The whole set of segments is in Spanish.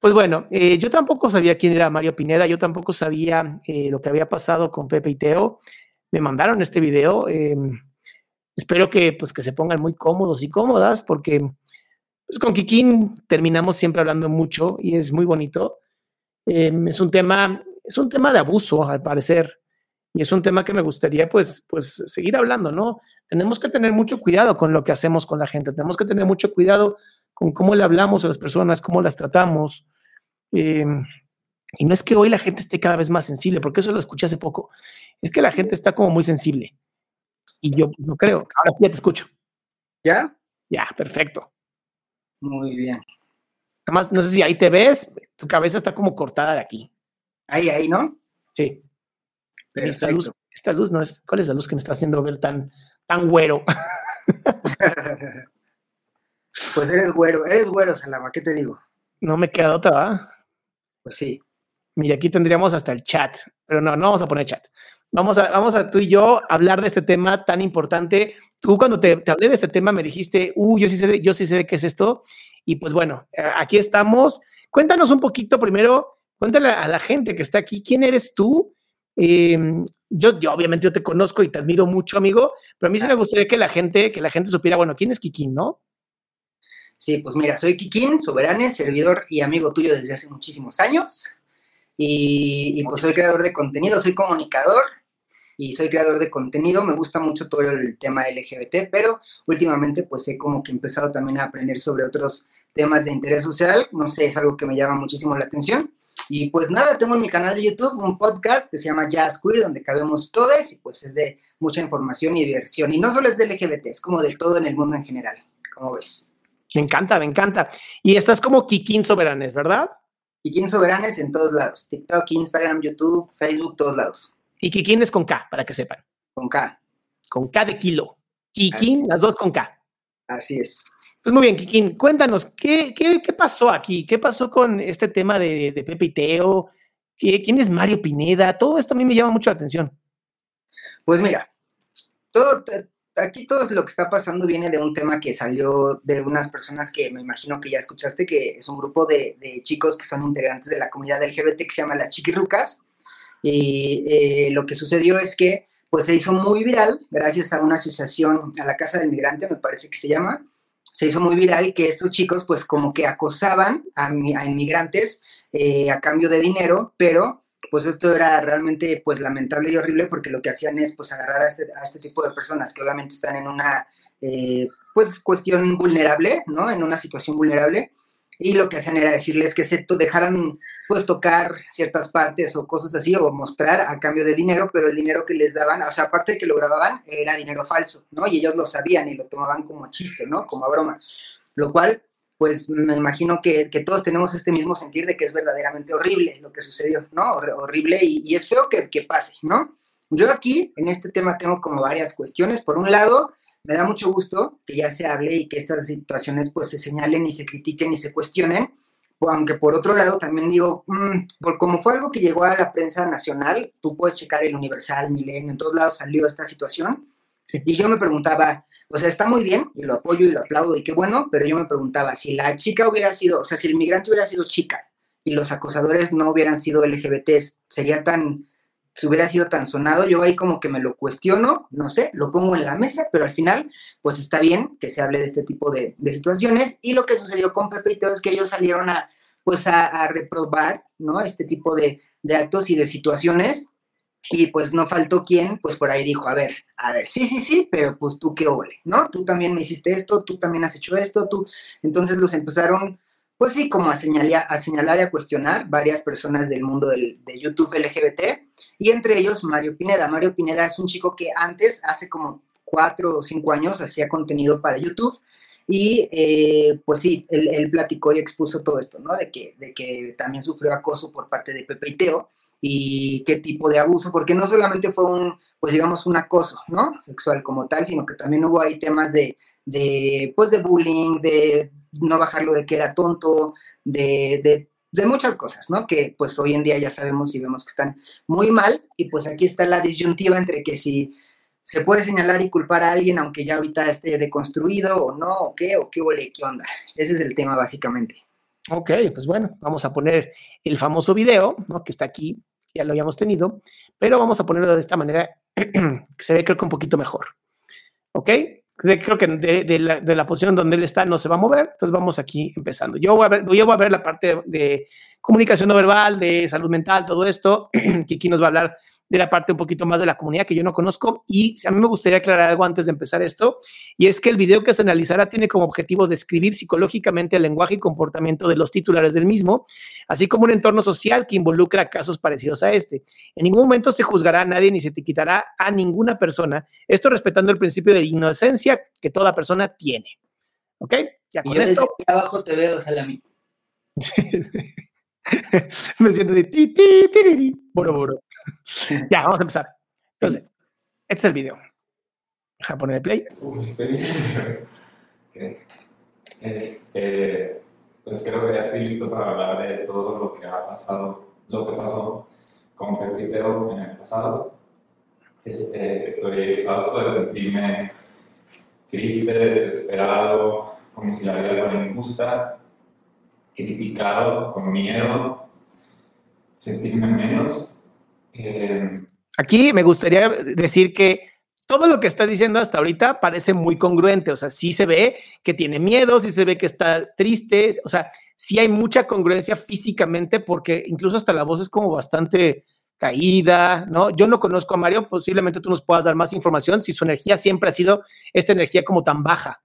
Pues bueno, eh, yo tampoco sabía quién era Mario Pineda, yo tampoco sabía eh, lo que había pasado con Pepe y Teo. Me mandaron este video. eh, espero que, pues, que se pongan muy cómodos y cómodas porque pues, con Kikín terminamos siempre hablando mucho y es muy bonito. Eh, es un tema, es un tema de abuso, al parecer, y es un tema que me gustaría, pues, pues, seguir hablando, ¿no? Tenemos que tener mucho cuidado con lo que hacemos con la gente, tenemos que tener mucho cuidado con cómo le hablamos a las personas, cómo las tratamos. Eh, y no es que hoy la gente esté cada vez más sensible, porque eso lo escuché hace poco. Es que la gente está como muy sensible. Y yo no creo. Ahora sí ya te escucho. ¿Ya? Ya, perfecto. Muy bien. Además, no sé si ahí te ves, tu cabeza está como cortada de aquí. Ahí, ahí, ¿no? Sí. Pero esta luz, esta luz no es. ¿Cuál es la luz que me está haciendo ver tan, tan güero? pues eres güero, eres güero, Salama, ¿qué te digo? no me queda otra, ¿verdad? Pues sí. Mira, aquí tendríamos hasta el chat, pero no, no vamos a poner chat. Vamos a, vamos a tú y yo hablar de este tema tan importante. Tú cuando te, te hablé de este tema me dijiste, uh, yo sí sé, de- yo sí sé de qué es esto. Y pues bueno, eh, aquí estamos. Cuéntanos un poquito primero, cuéntale a la gente que está aquí, ¿quién eres tú? Eh, yo, yo obviamente yo te conozco y te admiro mucho, amigo, pero a mí sí me gustaría que la gente, que la gente supiera, bueno, ¿quién es Kikín, no? Sí, pues mira, soy Kikín, soberane, servidor y amigo tuyo desde hace muchísimos años. Y, y, pues soy creador de contenido, soy comunicador y soy creador de contenido. Me gusta mucho todo el tema LGBT, pero últimamente pues he como que empezado también a aprender sobre otros temas de interés social. No sé, es algo que me llama muchísimo la atención. Y pues nada, tengo en mi canal de YouTube un podcast que se llama Jazz Queer, donde cabemos todos y pues es de mucha información y diversión. Y no solo es de LGBT, es como de todo en el mundo en general. ¿Cómo ves? Me encanta, me encanta. Y estás como Kikín Soberanes, ¿verdad? Kikín Soberanes en todos lados. TikTok, Instagram, YouTube, Facebook, todos lados. Y Kikín es con K, para que sepan. Con K. Con K de kilo. Kikín, las dos con K. Así es. Pues muy bien, Kikín, cuéntanos, ¿qué, qué, qué pasó aquí? ¿Qué pasó con este tema de, de Pepe y Teo? ¿Qué- ¿Quién es Mario Pineda? Todo esto a mí me llama mucho la atención. Pues mira, todo, aquí todo lo que está pasando viene de un tema que salió de unas personas que me imagino que ya escuchaste, que es un grupo de, de chicos que son integrantes de la comunidad LGBT que se llama Las Chiquirrucas. Y eh, lo que sucedió es que pues se hizo muy viral gracias a una asociación, a la Casa del Migrante, me parece que se llama, se hizo muy viral que estos chicos pues como que acosaban a, a inmigrantes eh, a cambio de dinero, pero pues esto era realmente pues lamentable y horrible porque lo que hacían es pues agarrar a este, a este tipo de personas que obviamente están en una eh, pues cuestión vulnerable, ¿no? En una situación vulnerable y lo que hacían era decirles que se dejaran pues tocar ciertas partes o cosas así o mostrar a cambio de dinero, pero el dinero que les daban, o sea, aparte de que lo grababan, era dinero falso, ¿no? Y ellos lo sabían y lo tomaban como chiste, ¿no? Como broma. Lo cual, pues me imagino que, que todos tenemos este mismo sentir de que es verdaderamente horrible lo que sucedió, ¿no? Hor- horrible y, y es feo que, que pase, ¿no? Yo aquí, en este tema, tengo como varias cuestiones. Por un lado, me da mucho gusto que ya se hable y que estas situaciones pues se señalen y se critiquen y se cuestionen, aunque por otro lado también digo, mm, por, como fue algo que llegó a la prensa nacional, tú puedes checar el Universal, Milenio, en todos lados salió esta situación, y yo me preguntaba, o sea, está muy bien, y lo apoyo y lo aplaudo, y qué bueno, pero yo me preguntaba, si la chica hubiera sido, o sea, si el migrante hubiera sido chica, y los acosadores no hubieran sido LGBTs, sería tan, si hubiera sido tan sonado, yo ahí como que me lo cuestiono, no sé, lo pongo en la mesa, pero al final, pues está bien que se hable de este tipo de, situaciones. Y lo que sucedió con Pepe y Teo es que ellos salieron a, pues a, reprobar, ¿no? Este tipo de, actos y de situaciones. Y pues no faltó quien, pues por ahí dijo, a ver, a ver, sí, sí, sí, pero pues tú qué ole, ¿no? Tú también me hiciste esto, tú también has hecho esto, tú. Entonces los empezaron pues sí, como a señalar, a señalar y a cuestionar varias personas del mundo del, de YouTube LGBT, y entre ellos Mario Pineda. Mario Pineda es un chico que antes, hace como cuatro o cinco años, hacía contenido para YouTube, y eh, pues sí, él, platicó y expuso todo esto, ¿no? De que, de que también sufrió acoso por parte de Pepe Teo, y qué tipo de abuso, porque no solamente fue un, pues digamos, un acoso, ¿no? Sexual como tal, sino que también hubo ahí temas de, de pues de bullying, de no bajarlo de que era tonto, de, muchas cosas, ¿no? Que pues hoy en día ya sabemos y vemos que están muy mal y pues aquí está la disyuntiva entre que si se puede señalar y culpar a alguien aunque ya ahorita esté deconstruido o no, o qué, o qué ole, qué onda. Ese es el tema básicamente. Ok, pues bueno, vamos a poner el famoso video, ¿no? Que está aquí, ya lo habíamos tenido, pero vamos a ponerlo de esta manera que se ve creo que un poquito mejor. ¿Ok? creo que de, la, posición donde él está no se va a mover, entonces vamos aquí empezando. Yo voy a ver, yo voy a ver la parte de, comunicación no verbal, de salud mental, todo esto, aquí nos va a hablar de la parte un poquito más de la comunidad que yo no conozco. Y a mí me gustaría aclarar algo antes de empezar esto, y es que el video que se analizará tiene como objetivo describir psicológicamente el lenguaje y comportamiento de los titulares del mismo, así como un entorno social que involucra casos parecidos a este. En ningún momento se juzgará a nadie ni se te quitará a ninguna persona, esto respetando el principio de inocencia que toda persona tiene. ¿Ok? Ya con esto. abajo te veo, Salami. me siento de ti, ti, ti, boro, boro. ya, vamos a empezar. Entonces, este es el video. Deja poner el play. Este, pues creo que ya estoy listo para hablar de todo lo que ha pasado, lo que pasó con Pepiteo en el pasado. Este, estoy exhausto de sentirme triste, desesperado, como si la vida fuera injusta, criticado, con miedo, sentirme menos eh, Aquí me gustaría decir que todo lo que está diciendo hasta ahorita parece muy congruente, o sea, sí se ve que tiene miedo, sí se ve que está triste, o sea, sí hay mucha congruencia físicamente porque incluso hasta la voz es como bastante caída, ¿no? Yo no conozco a Mario, posiblemente tú nos puedas dar más información si su energía siempre ha sido esta energía como tan baja.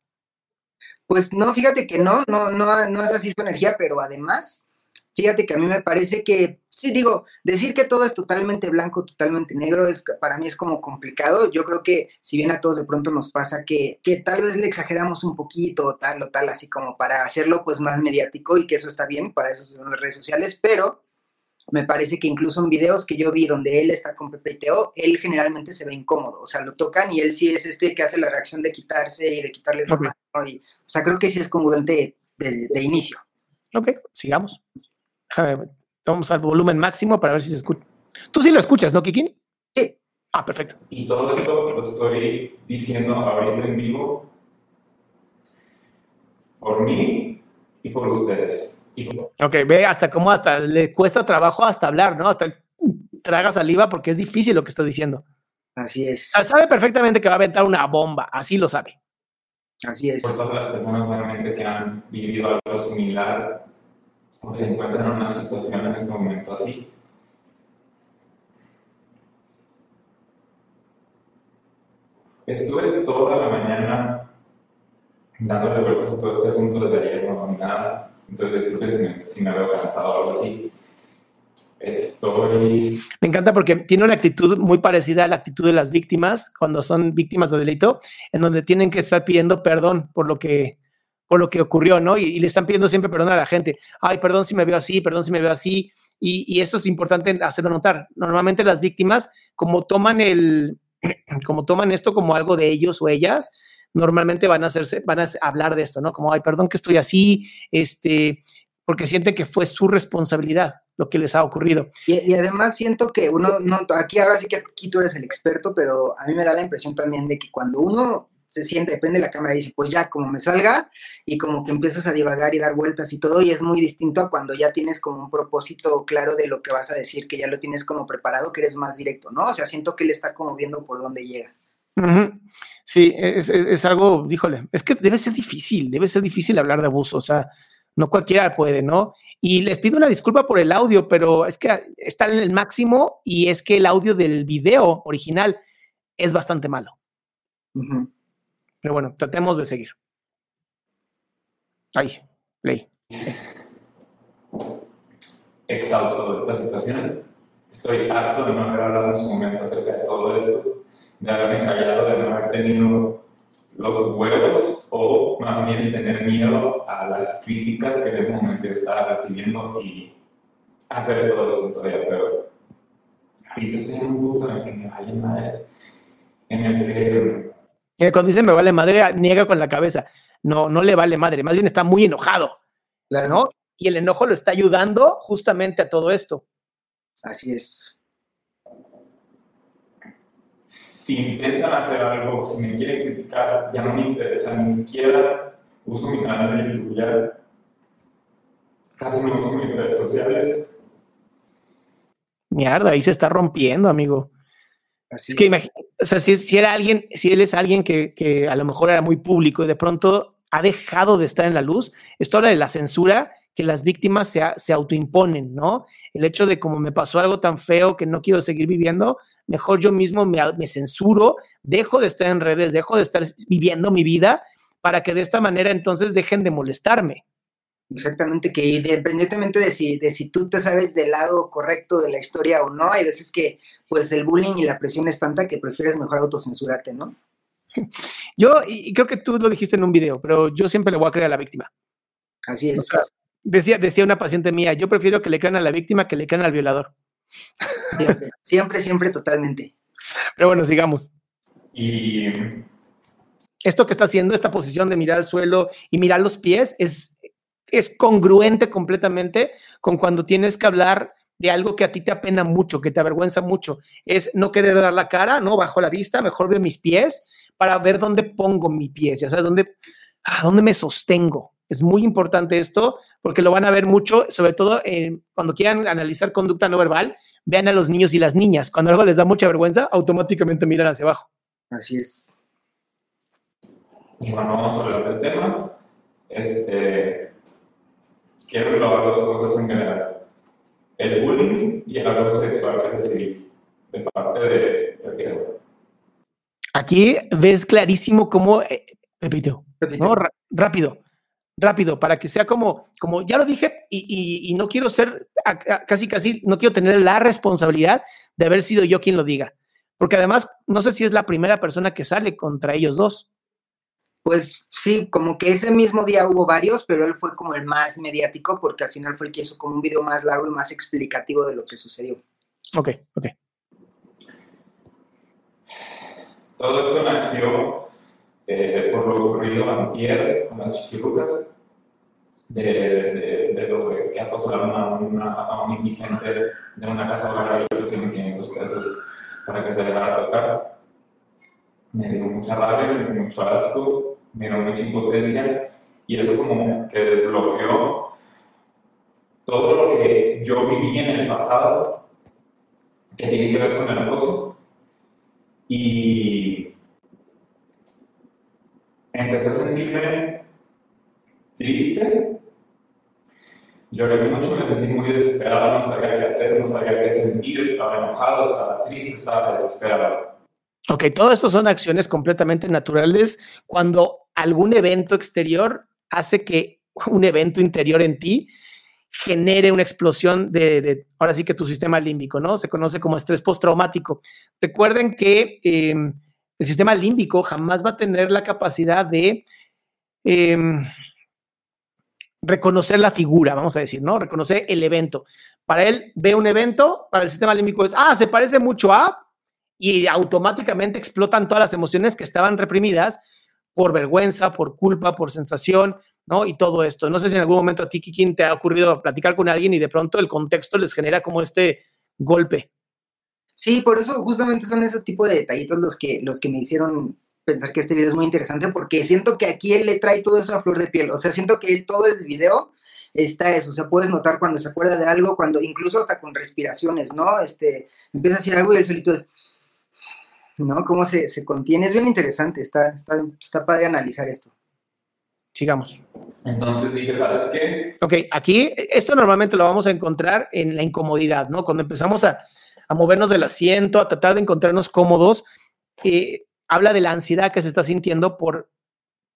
Pues no, fíjate que no, no, no, no es así su energía, pero además, fíjate que a mí me parece que sí, digo, decir que todo es totalmente blanco, totalmente negro, es, para mí es como complicado. Yo creo que si bien a todos de pronto nos pasa que, que tal vez le exageramos un poquito, tal o tal, así como para hacerlo pues más mediático y que eso está bien, para eso son las redes sociales, pero me parece que incluso en videos que yo vi donde él está con Pepe Teo, él generalmente se ve incómodo, o sea, lo tocan y él sí es este que hace la reacción de quitarse y de quitarles la mano, y, o sea, creo que sí es congruente desde de inicio. Ok, sigamos. Vamos al volumen máximo para ver si se escucha. Tú sí lo escuchas, ¿no, Kikín? Sí. Ah, perfecto. Y todo esto lo estoy diciendo ahorita en vivo por mí y por ustedes. Ok, ve hasta cómo hasta le cuesta trabajo hasta hablar, ¿no? Hasta traga saliva porque es difícil lo que está diciendo. Así es. sabe perfectamente que va a aventar una bomba, así lo sabe. Así es. Por todas las personas realmente que han vivido algo similar o se encuentran en una situación en este momento así. Estuve toda la mañana dándole vueltas a todo este asunto desde ayer, no nada. Entonces, disculpen si me, si me veo cansado o algo así. Estoy. Me encanta porque tiene una actitud muy parecida a la actitud de las víctimas cuando son víctimas de delito, en donde tienen que estar pidiendo perdón por lo que, por lo que ocurrió, ¿no? Y, le están pidiendo siempre perdón a la gente. Ay, perdón si me veo así, perdón si me veo así. Y, y eso es importante hacerlo notar. Normalmente las víctimas, como toman el, como toman esto como algo de ellos o ellas, normalmente van a hacerse, van a hablar de esto, ¿no? Como, ay, perdón que estoy así, este, porque siente que fue su responsabilidad lo que les ha ocurrido. Y, además siento que uno, no, aquí ahora sí que aquí tú eres el experto, pero a mí me da la impresión también de que cuando uno se siente, prende la cámara y dice, pues ya, como me salga, y como que empiezas a divagar y dar vueltas y todo, y es muy distinto a cuando ya tienes como un propósito claro de lo que vas a decir, que ya lo tienes como preparado, que eres más directo, ¿no? O sea, siento que él está como viendo por dónde llega. Sí, es, es, algo, díjole, es que debe ser difícil, debe ser difícil hablar de abuso, o sea, no cualquiera puede, ¿no? Y les pido una disculpa por el audio, pero es que está en el máximo y es que el audio del video original es bastante malo. Pero bueno, tratemos de seguir. Ahí, play. Exhausto de esta situación. Estoy harto de no haber hablado en su momento acerca de todo esto, de haberme callado, de no haber tenido los huevos o más bien tener miedo a las críticas que en ese momento estaba recibiendo y hacer todo eso todavía peor. Ahorita estoy en un punto en el que me vale madre, en el que cuando dice me vale madre, niega con la cabeza. No, no le vale madre, más bien está muy enojado. ¿no? Y el enojo lo está ayudando justamente a todo esto. Así es. Si intentan hacer algo, si me quieren criticar, ya no me interesa, ni siquiera uso mi canal de YouTube, ya casi no uso mis redes sociales. Mierda, ahí se está rompiendo, amigo es que o sea, si, era alguien, si él es alguien que, a lo mejor era muy público y de pronto ha dejado de estar en la luz, esto habla de la censura que las víctimas se, se autoimponen, ¿no? El hecho de como me pasó algo tan feo que no quiero seguir viviendo, mejor yo mismo me, me censuro, dejo de estar en redes, dejo de estar viviendo mi vida para que de esta manera entonces dejen de molestarme. Exactamente, que independientemente de si, de si tú te sabes del lado correcto de la historia o no, hay veces que pues el bullying y la presión es tanta que prefieres mejor autocensurarte, ¿no? Yo, y creo que tú lo dijiste en un video, pero yo siempre le voy a creer a la víctima. Así es. Decía, decía una paciente mía, yo prefiero que le crean a la víctima que le crean al violador. Siempre, siempre, siempre, totalmente. Pero bueno, sigamos. Y esto que está haciendo, esta posición de mirar al suelo y mirar los pies, es, es congruente completamente con cuando tienes que hablar de algo que a ti te apena mucho, que te avergüenza mucho. Es no querer dar la cara, ¿no? Bajo la vista, mejor veo mis pies para ver dónde pongo mi pies, ya sabes, dónde, a dónde me sostengo. Es muy importante esto porque lo van a ver mucho, sobre todo cuando quieran analizar conducta no verbal, vean a los niños y las niñas. Cuando algo les da mucha vergüenza, automáticamente miran hacia abajo. Así es. Y bueno, vamos a hablar del tema. Este, quiero englobar dos cosas en general. El bullying y el acoso sexual que recibí de parte de Pepito. Aquí ves clarísimo cómo, eh, Pepito, ¿no? rápido, rápido, para que sea como, como ya lo dije, y, y, no quiero ser, casi, casi, no quiero tener la responsabilidad de haber sido yo quien lo diga. Porque además, no sé si es la primera persona que sale contra ellos dos. Pues sí, como que ese mismo día hubo varios, pero él fue como el más mediático porque al final fue el que hizo como un video más largo y más explicativo de lo que sucedió. Ok, ok. Todo esto nació eh, por lo ocurrido antier con las chiquirucas, de, de, lo que acosaron a, una, a un indigente de una casa hogar y le 500 pesos para que se dejara tocar. Me dio mucha rabia, me dio mucho asco, me dio mucha impotencia y eso como que desbloqueó todo lo que yo viví en el pasado que tiene que ver con el acoso y empecé a sentirme triste lloré mucho, me sentí muy desesperado, no sabía qué hacer, no sabía qué sentir, estaba enojado, estaba triste, estaba desesperado. Ok, todo esto son acciones completamente naturales cuando algún evento exterior hace que un evento interior en ti genere una explosión de, ahora sí que tu sistema límbico, ¿no? Se conoce como estrés postraumático. Recuerden que em, el sistema límbico jamás va a tener la capacidad de em, reconocer la figura, vamos a decir, ¿no? Reconocer el evento. Para él ve un evento, para el sistema límbico es, ah, se parece mucho a, y automáticamente explotan todas las emociones que estaban reprimidas por vergüenza, por culpa, por sensación, ¿no? Y todo esto. No sé si en algún momento a ti, Kikín, te ha ocurrido platicar con alguien y de pronto el contexto les genera como este golpe. Sí, por eso justamente son ese tipo de detallitos los que, los que me hicieron pensar que este video es muy interesante porque siento que aquí él le trae todo eso a flor de piel. O sea, siento que él todo el video está eso. O sea, puedes notar cuando se acuerda de algo, cuando incluso hasta con respiraciones, ¿no? Este, empieza a decir algo y él solito es, ¿no? Cómo se, se contiene. Es bien interesante. Está, está, está padre analizar esto. Sigamos. Entonces dije, ¿sabes qué? Ok, aquí esto normalmente lo vamos a encontrar en la incomodidad, ¿no? Cuando empezamos a, a movernos del asiento, a tratar de encontrarnos cómodos, eh, habla de la ansiedad que se está sintiendo por,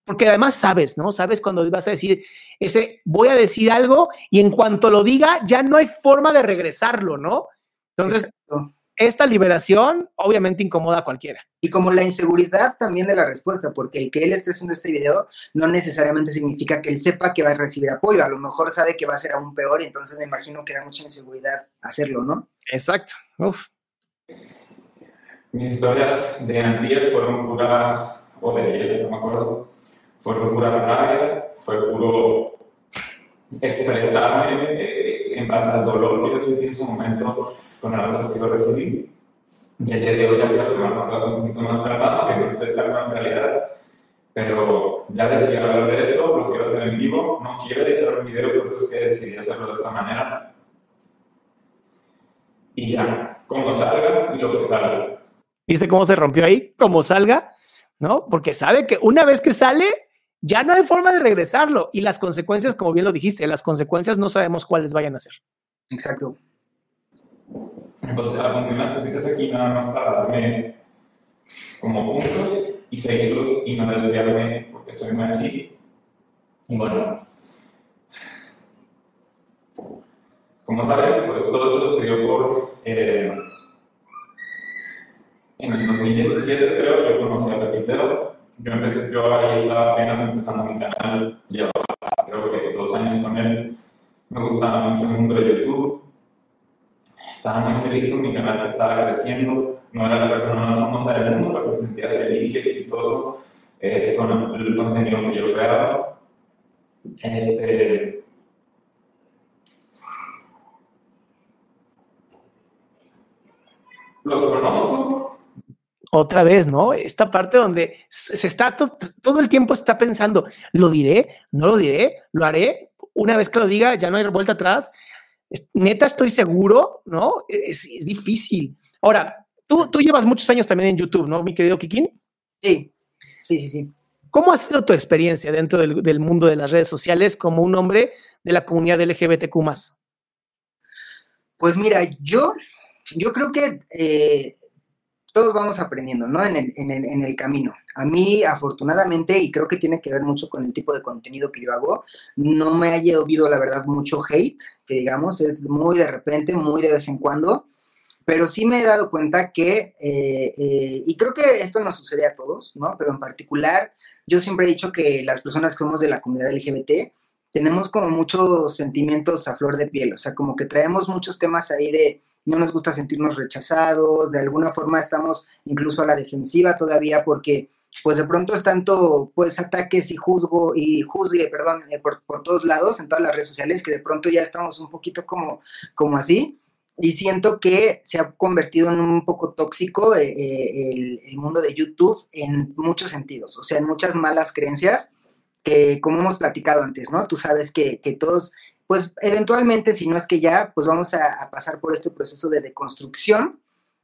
porque además sabes, ¿no? Sabes cuando vas a decir ese, voy a decir algo y en cuanto lo diga, ya no hay forma de regresarlo, ¿no? Entonces, Exacto. esta liberación obviamente incomoda a cualquiera. Y como la inseguridad también de la respuesta, porque el que él esté haciendo este video no necesariamente significa que él sepa que va a recibir apoyo, a lo mejor sabe que va a ser aún peor y entonces me imagino que da mucha inseguridad hacerlo, ¿no? Exacto. Uf. Mis historias de antier fueron pura, o de ayer, no me acuerdo, fueron pura rabia, fue puro expresarme eh, en base al dolor que yo sentí en su momento con el abrazo que yo recibí. Y el día de hoy ya quiero tomar las cosas un poquito más calmado, que no esté calma en realidad. Pero ya decidí hablar de esto, lo quiero hacer en vivo, no quiero editar un video, pero es que decidí hacerlo de esta manera. Y ya, como salga y lo que salga. ¿Viste cómo se rompió ahí? Como salga, ¿no? Porque sabe que una vez que sale, ya no hay forma de regresarlo. Y las consecuencias, como bien lo dijiste, las consecuencias no sabemos cuáles vayan a ser. Exacto. Entonces, apunté unas cositas aquí nada más para darme como puntos y seguirlos y no desviarme porque soy muy así. Y bueno, como saben, pues todo eso se dio por... eh, en el 2017 creo yo conocí a Pepitero. Yo empecé, yo ahí estaba apenas empezando mi canal, llevaba creo que dos años con él. Me gustaba mucho el mundo de YouTube. Estaba muy feliz con mi canal estaba creciendo. No era la persona más famosa del mundo, pero me sentía feliz y exitoso eh, con el contenido que yo creaba. Este, los conozco, Otra vez, ¿no? Esta parte donde se está to- todo el tiempo está pensando, ¿lo diré? ¿No lo diré? ¿Lo haré? Una vez que lo diga, ya no hay vuelta atrás. Neta, estoy seguro, ¿no? Es, es difícil. Ahora, tú, tú llevas muchos años también en YouTube, ¿no, mi querido Kikín? Sí, sí, sí, sí. ¿Cómo ha sido tu experiencia dentro del, del mundo de las redes sociales como un hombre de la comunidad LGBTQ+. Pues mira, yo, yo creo que eh, todos vamos aprendiendo, ¿no? En el, en, el, en el camino. A mí, afortunadamente, y creo que tiene que ver mucho con el tipo de contenido que yo hago, no me ha llovido, la verdad, mucho hate, que digamos, es muy de repente, muy de vez en cuando, pero sí me he dado cuenta que, eh, eh, y creo que esto nos sucede a todos, ¿no? Pero en particular, yo siempre he dicho que las personas que somos de la comunidad LGBT, tenemos como muchos sentimientos a flor de piel, o sea, como que traemos muchos temas ahí de no nos gusta sentirnos rechazados, de alguna forma estamos incluso a la defensiva todavía porque pues de pronto es tanto pues ataques y juzgo y juzgue, perdón, eh, por, por, todos lados en todas las redes sociales que de pronto ya estamos un poquito como, como así y siento que se ha convertido en un poco tóxico eh, eh, el, el mundo de YouTube en muchos sentidos, o sea, en muchas malas creencias que como hemos platicado antes, ¿no? Tú sabes que, que todos, pues eventualmente, si no es que ya, pues vamos a, pasar por este proceso de deconstrucción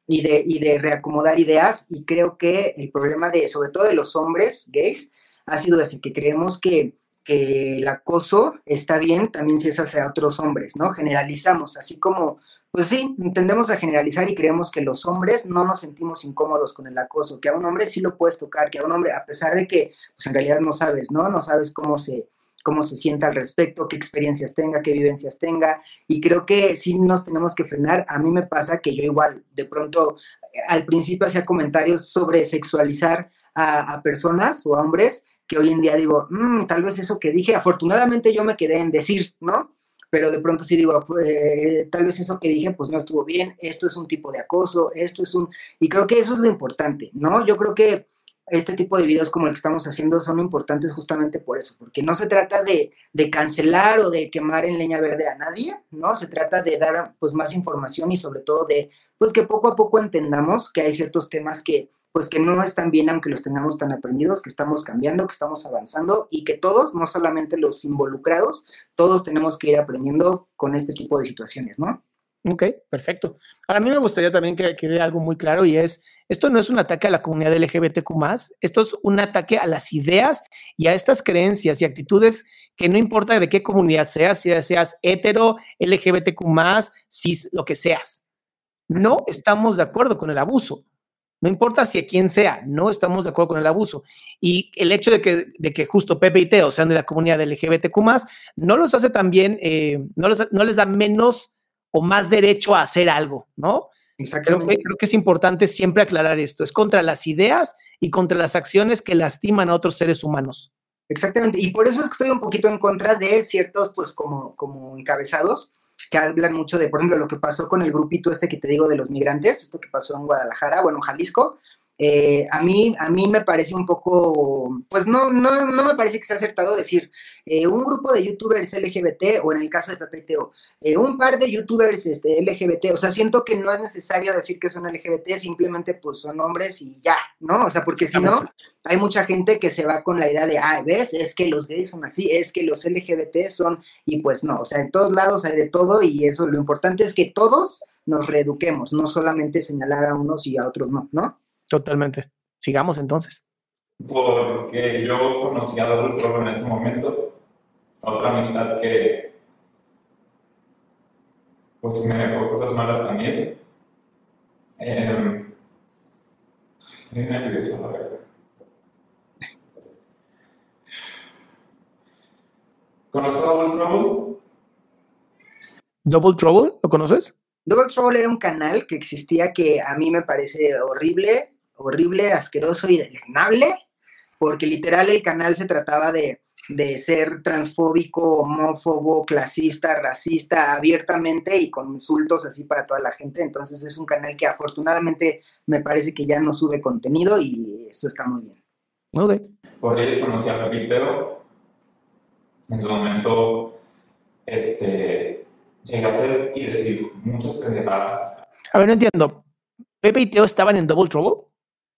y de, y de reacomodar ideas y creo que el problema de, sobre todo de los hombres gays, ha sido ese, que creemos que, que el acoso está bien también si es hacia otros hombres, ¿no? Generalizamos, así como, pues sí, tendemos a generalizar y creemos que los hombres no nos sentimos incómodos con el acoso, que a un hombre sí lo puedes tocar, que a un hombre, a pesar de que, pues en realidad no sabes, ¿no? No sabes cómo se, cómo se sienta al respecto, qué experiencias tenga, qué vivencias tenga, y creo que sí nos tenemos que frenar. A mí me pasa que yo igual, de pronto, al principio hacía comentarios sobre sexualizar a, personas o a hombres, que hoy en día digo, mmm, tal vez eso que dije, afortunadamente yo me quedé en decir, ¿no? Pero de pronto sí digo, eh, tal vez eso que dije pues no estuvo bien, esto es un tipo de acoso, esto es un... Y creo que eso es lo importante, ¿no? Yo creo que este tipo de videos como el que estamos haciendo son importantes justamente por eso, porque no se trata de, de, cancelar o de quemar en leña verde a nadie, ¿no? Se trata de dar pues más información y sobre todo de pues que poco a poco entendamos que hay ciertos temas que pues que no están bien aunque los tengamos tan aprendidos, que estamos cambiando, que estamos avanzando y que todos, no solamente los involucrados, todos tenemos que ir aprendiendo con este tipo de situaciones, ¿no? Ok, perfecto. Ahora, a mí me gustaría también que quede algo muy claro y es, esto no es un ataque a la comunidad LGBTQ esto es un ataque a las ideas y a estas creencias y actitudes que no importa de qué comunidad seas, si seas hetero, LGBTQ cis, lo que seas. No estamos de acuerdo con el abuso. No importa si a quién sea, no estamos de acuerdo con el abuso. Y el hecho de que, de que justo Pepe y Teo sean de la comunidad LGBTQ no los hace también, eh, no, no les da menos o más derecho a hacer algo, ¿no? Exactamente. Creo que, creo que es importante siempre aclarar esto. Es contra las ideas y contra las acciones que lastiman a otros seres humanos. Exactamente. Y por eso es que estoy un poquito en contra de ciertos, pues, como, como encabezados que hablan mucho de, por ejemplo, lo que pasó con el grupito este que te digo de los migrantes, esto que pasó en Guadalajara, bueno, Jalisco, eh, a, mí, a mí me parece un poco, pues no, no, no me parece que sea acertado decir eh, un grupo de youtubers LGBT o en el caso de PPTO, eh, un par de youtubers este, LGBT, o sea, siento que no es necesario decir que son LGBT, simplemente pues son hombres y ya, ¿no? O sea, porque si no, hay mucha gente que se va con la idea de, ah, ves, es que los gays son así, es que los LGBT son, y pues no, o sea, en todos lados hay de todo y eso lo importante es que todos nos reeduquemos, no solamente señalar a unos y a otros no, ¿no? Totalmente. Sigamos entonces. Porque yo conocí a Double Trouble en ese momento, otra amistad que pues me dejó cosas malas también. Eh, estoy nervioso, la verdad. ¿Conoces a Double Trouble? ¿Double Trouble? ¿Lo conoces? Double Trouble era un canal que existía que a mí me parece horrible horrible, asqueroso y deleznable, porque literal el canal se trataba de, ser transfóbico, homófobo, clasista, racista, abiertamente y con insultos así para toda la gente. Entonces es un canal que afortunadamente me parece que ya no sube contenido y eso está muy bien. Okay. Por ellos conocí a Pepiteo. En su momento, este, llegué a hacer y decir muchas pendejadas. A ver, no entiendo. ¿Pepe y Teo estaban en Double Trouble?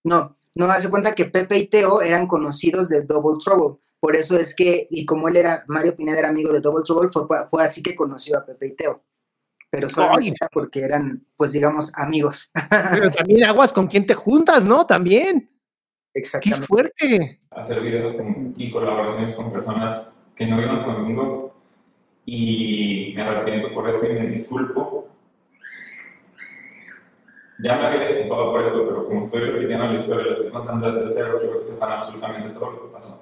No, no hace cuenta que Pepe y Teo eran conocidos de Double Trouble. Por eso es que, y como él era, Mario Pineda era amigo de Double Trouble, fue, así que conoció a Pepe y Teo. Pero solamente porque eran, pues digamos, amigos. Pero también aguas con quien te juntas, ¿no? También. Exactamente. ¡Qué fuerte! Hacer videos y colaboraciones con personas que no iban conmigo y me arrepiento por eso y me disculpo ya me había disculpado por esto, pero como estoy repitiendo la historia, la estoy contando desde cero, quiero que sepan absolutamente todo lo que pasó.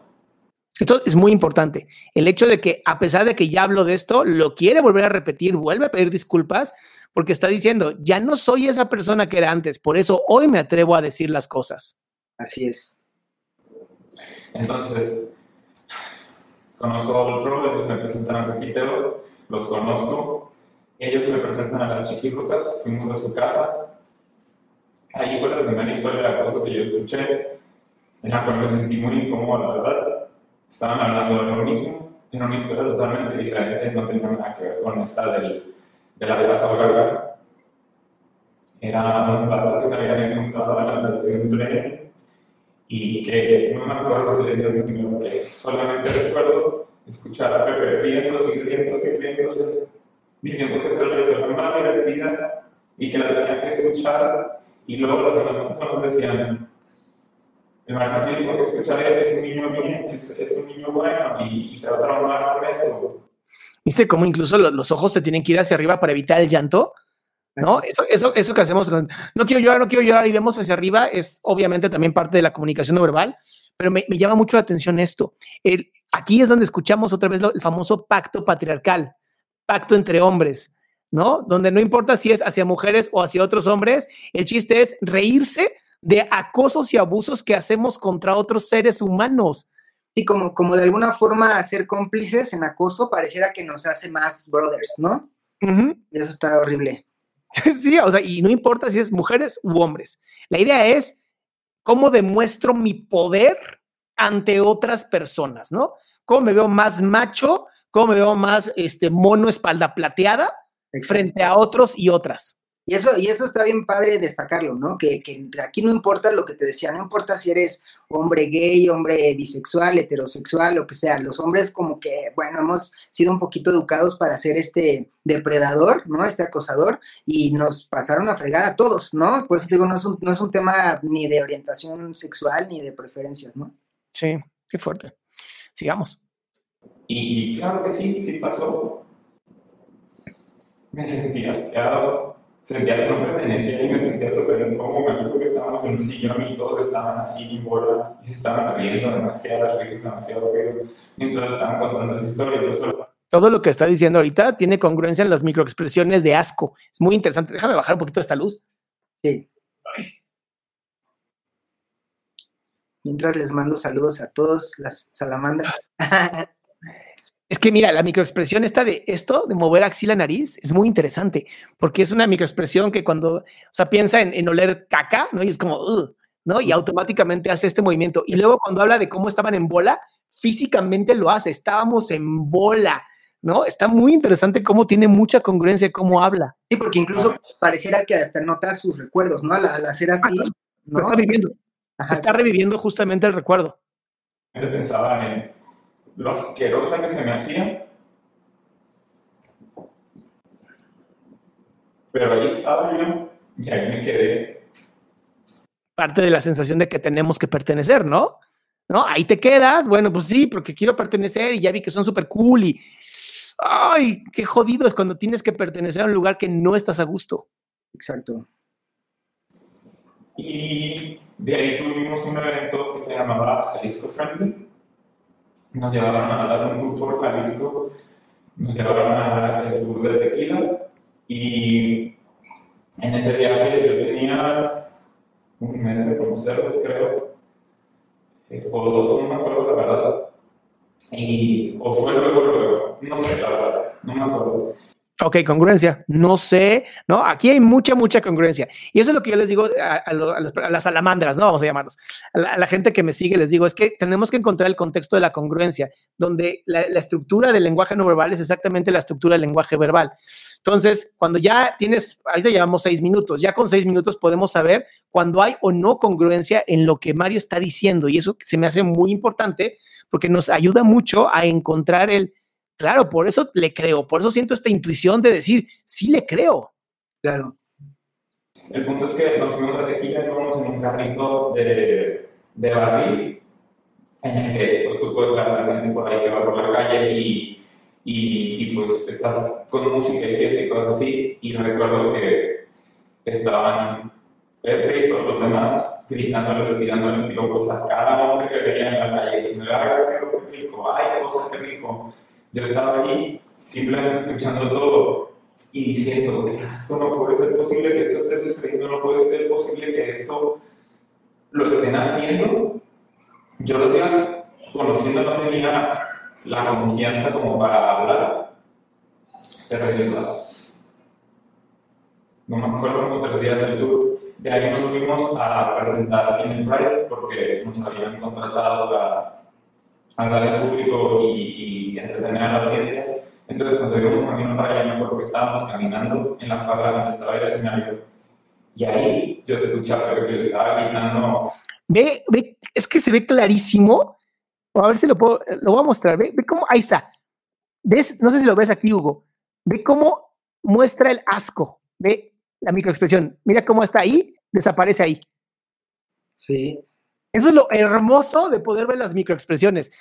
Esto es muy importante. El hecho de que, a pesar de que ya hablo de esto, lo quiere volver a repetir, vuelve a pedir disculpas, porque está diciendo, ya no soy esa persona que era antes, por eso hoy me atrevo a decir las cosas. Así es. Entonces, conozco a otro, ellos me presentan a Pepito, los conozco, ellos me presentan a las chiquirucas, fuimos a su casa, Ahí fue la primera historia de acoso que yo escuché, en la cual me sentí muy incómodo, la verdad. Estaban hablando de lo mismo, era una historia totalmente diferente, no tenía nada que ver con esta del, de la vida Era un pato que se había encontrado delante de un tren y que no me acuerdo si le dio un que solamente recuerdo escuchar a Pepe riéndose y riéndose y diciendo que era la historia más divertida y que la tenía que escuchar y luego las demás personas decían, el Martín, porque escuchar es un niño bien, es, un niño bueno y, se va a traumar con esto. ¿Viste cómo incluso los, ojos se tienen que ir hacia arriba para evitar el llanto? ¿No? Eso, eso, eso que hacemos con, no quiero llorar, no quiero llorar y vemos hacia arriba es obviamente también parte de la comunicación no verbal, pero me, me llama mucho la atención esto. El, aquí es donde escuchamos otra vez lo, el famoso pacto patriarcal, pacto entre hombres. ¿No? Donde no importa si es hacia mujeres o hacia otros hombres, el chiste es reírse de acosos y abusos que hacemos contra otros seres humanos. Sí, como, como de alguna forma ser cómplices en acoso pareciera que nos hace más brothers, ¿no? Eso está horrible. Sí, o sea, y no importa si es mujeres u hombres. La idea es cómo demuestro mi poder ante otras personas, ¿no? ¿Cómo me veo más macho? ¿Cómo me veo más este, mono espalda plateada frente a otros y otras? Y eso, y eso está bien padre destacarlo, ¿no? Que, que, aquí no importa lo que te decía, no importa si eres hombre gay, hombre bisexual, heterosexual, lo que sea. Los hombres como que, bueno, hemos sido un poquito educados para ser este depredador, ¿no? Este acosador, y nos pasaron a fregar a todos, ¿no? Por eso digo, no es un, no es un tema ni de orientación sexual ni de preferencias, ¿no? Sí, qué fuerte. Sigamos. Y claro que sí, sí pasó. Me sentía asqueado sentía que no pertenecía y me sentía súper incómodo. Me acuerdo que estábamos en un sillón y todos estaban así en bola y se estaban riendo demasiadas risas, demasiado ruido, mientras estaban contando esa historia. Todo lo que está diciendo ahorita tiene congruencia en las microexpresiones de asco. Es muy interesante. Déjame bajar un poquito esta luz. Sí. Mientras les mando saludos a todos las salamandras. Es que mira, la microexpresión esta de esto, de mover axila nariz, es muy interesante, porque es una microexpresión que cuando, o sea, piensa en, oler caca, ¿no? Y es como, ¿no? Y automáticamente hace este movimiento. Y luego cuando habla de cómo estaban en bola, físicamente lo hace, estábamos en bola, ¿no? Está muy interesante cómo tiene mucha congruencia cómo habla. Sí, porque incluso pareciera que hasta nota sus recuerdos, ¿no? Al, hacer así, ¿no? Está reviviendo, está reviviendo justamente el recuerdo. Se pensaba en lo asquerosa que se me hacía. Pero ahí estaba yo y ahí me quedé. Parte de la sensación de que tenemos que pertenecer, ¿no? ¿No? Ahí te quedas, bueno, pues sí, porque quiero pertenecer y ya vi que son súper cool y... ¡Ay, qué jodido es cuando tienes que pertenecer a un lugar que no estás a gusto! Exacto. Y de ahí tuvimos un evento que se llamaba Jalisco Friendly, nos llevaron a dar un tour por Jalisco, nos llevaron a dar el tour de tequila. Y en ese viaje yo tenía un mes de conocerlos, creo, eh, o dos, no me acuerdo la verdad. Y, o fue luego, luego, no sé la verdad, no me acuerdo. Ok, congruencia. No sé, ¿no? Aquí hay mucha, mucha congruencia. Y eso es lo que yo les digo a, las salamandras, ¿no? Vamos a llamarlos. A la, gente que me sigue les digo, es que tenemos que encontrar el contexto de la congruencia, donde la, estructura del lenguaje no verbal es exactamente la estructura del lenguaje verbal. Entonces, cuando ya tienes, ahí te llevamos seis minutos, ya con seis minutos podemos saber cuando hay o no congruencia en lo que Mario está diciendo. Y eso se me hace muy importante porque nos ayuda mucho a encontrar el Claro, por eso le creo, por eso siento esta intuición de decir, sí le creo. Claro. El punto es que nos fuimos a Tequila y íbamos en un carrito de, de barril en el que pues, tú puedes ver a la gente por ahí que va por la calle y, y, pues estás con música y fiesta y cosas así. Y recuerdo que estaban Pepe y todos los demás gritándole, tirándoles piropos a cada hombre que veía en la calle, diciendo, ay, qué rico, ay, cosas qué rico. Yo estaba ahí simplemente escuchando todo y diciendo, qué asco, no puede ser posible que esto esté sucediendo, no puede ser posible que esto lo estén haciendo. Yo lo decía, conociendo no tenía la confianza como para hablar, pero No me acuerdo como tres días del tour. De ahí nos fuimos a presentar en el Pride porque nos habían contratado para hablar al público y, y, entretener a la audiencia. Entonces, cuando íbamos camino para allá, me acuerdo que estábamos caminando en la cuadra donde estaba el escenario. Y ahí yo escuchaba que yo estaba gritando. Ve, ve, es que se ve clarísimo. A ver si lo puedo, lo voy a mostrar. Ve, ve cómo, ahí está. ¿Ves? No sé si lo ves aquí, Hugo. Ve cómo muestra el asco. Ve la microexpresión. Mira cómo está ahí, desaparece ahí. Sí. Eso es lo hermoso de poder ver las microexpresiones.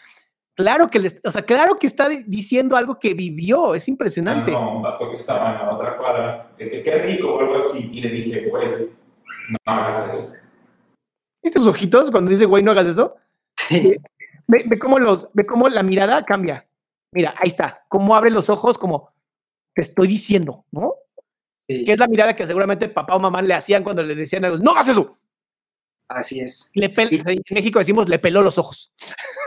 Claro que, les, o sea, claro que está diciendo algo que vivió, es impresionante. No, un vato que estaba en la otra cuadra, de que qué rico o algo así, y le dije, güey, no hagas eso. ¿Viste sus ojitos cuando dice, güey, no hagas eso? Sí. Ve, ve, cómo los, ve cómo la mirada cambia. Mira, ahí está, cómo abre los ojos, como te estoy diciendo, ¿no? Sí. Que es la mirada que seguramente papá o mamá le hacían cuando le decían a los, no hagas eso. Así es. Le en México decimos le peló los ojos.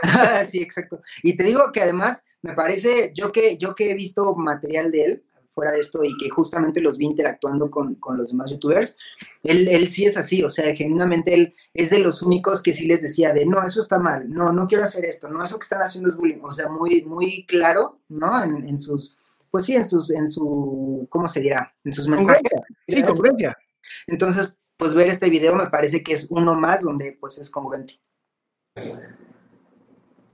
sí, exacto. Y te digo que además me parece, yo que, yo que he visto material de él, fuera de esto y que justamente los vi interactuando con, con los demás youtubers, él, él sí es así, o sea, genuinamente él es de los únicos que sí les decía de, no, eso está mal, no, no quiero hacer esto, no, eso que están haciendo es bullying, o sea, muy, muy claro, ¿no? En, en sus, pues sí, en sus, en su, ¿cómo se dirá? En sus mensajes. Sí, congruencia. Entonces, pues ver este video me parece que es uno más donde pues es congruente.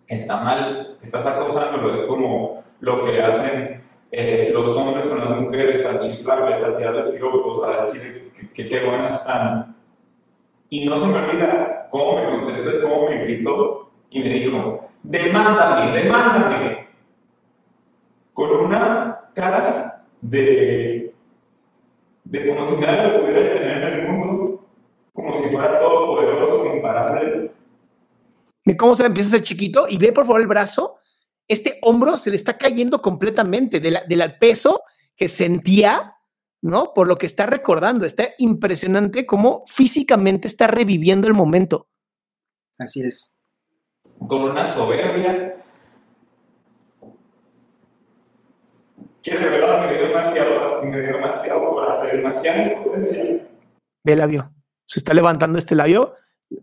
Está mal, estás acosándolo, es como lo que hacen eh, los hombres con las mujeres al chiflarles, a tirarles piropos, a decir que qué buenas están. Y no se me olvida cómo me contestó, cómo me gritó y me dijo, demándame, demándame. Con una cara de, de como si lo pudiera tener como si fuera todopoderoso, imparable. Ve cómo se le empieza a ser chiquito y ve por favor el brazo. Este hombro se le está cayendo completamente de la- del peso que sentía, ¿no? Por lo que está recordando. Está impresionante cómo físicamente está reviviendo el momento. Así es. con una soberbia que de verdad me dio demasiado, me dio demasiado demasiada impotencia. Ve el labio. Se está levantando este labio,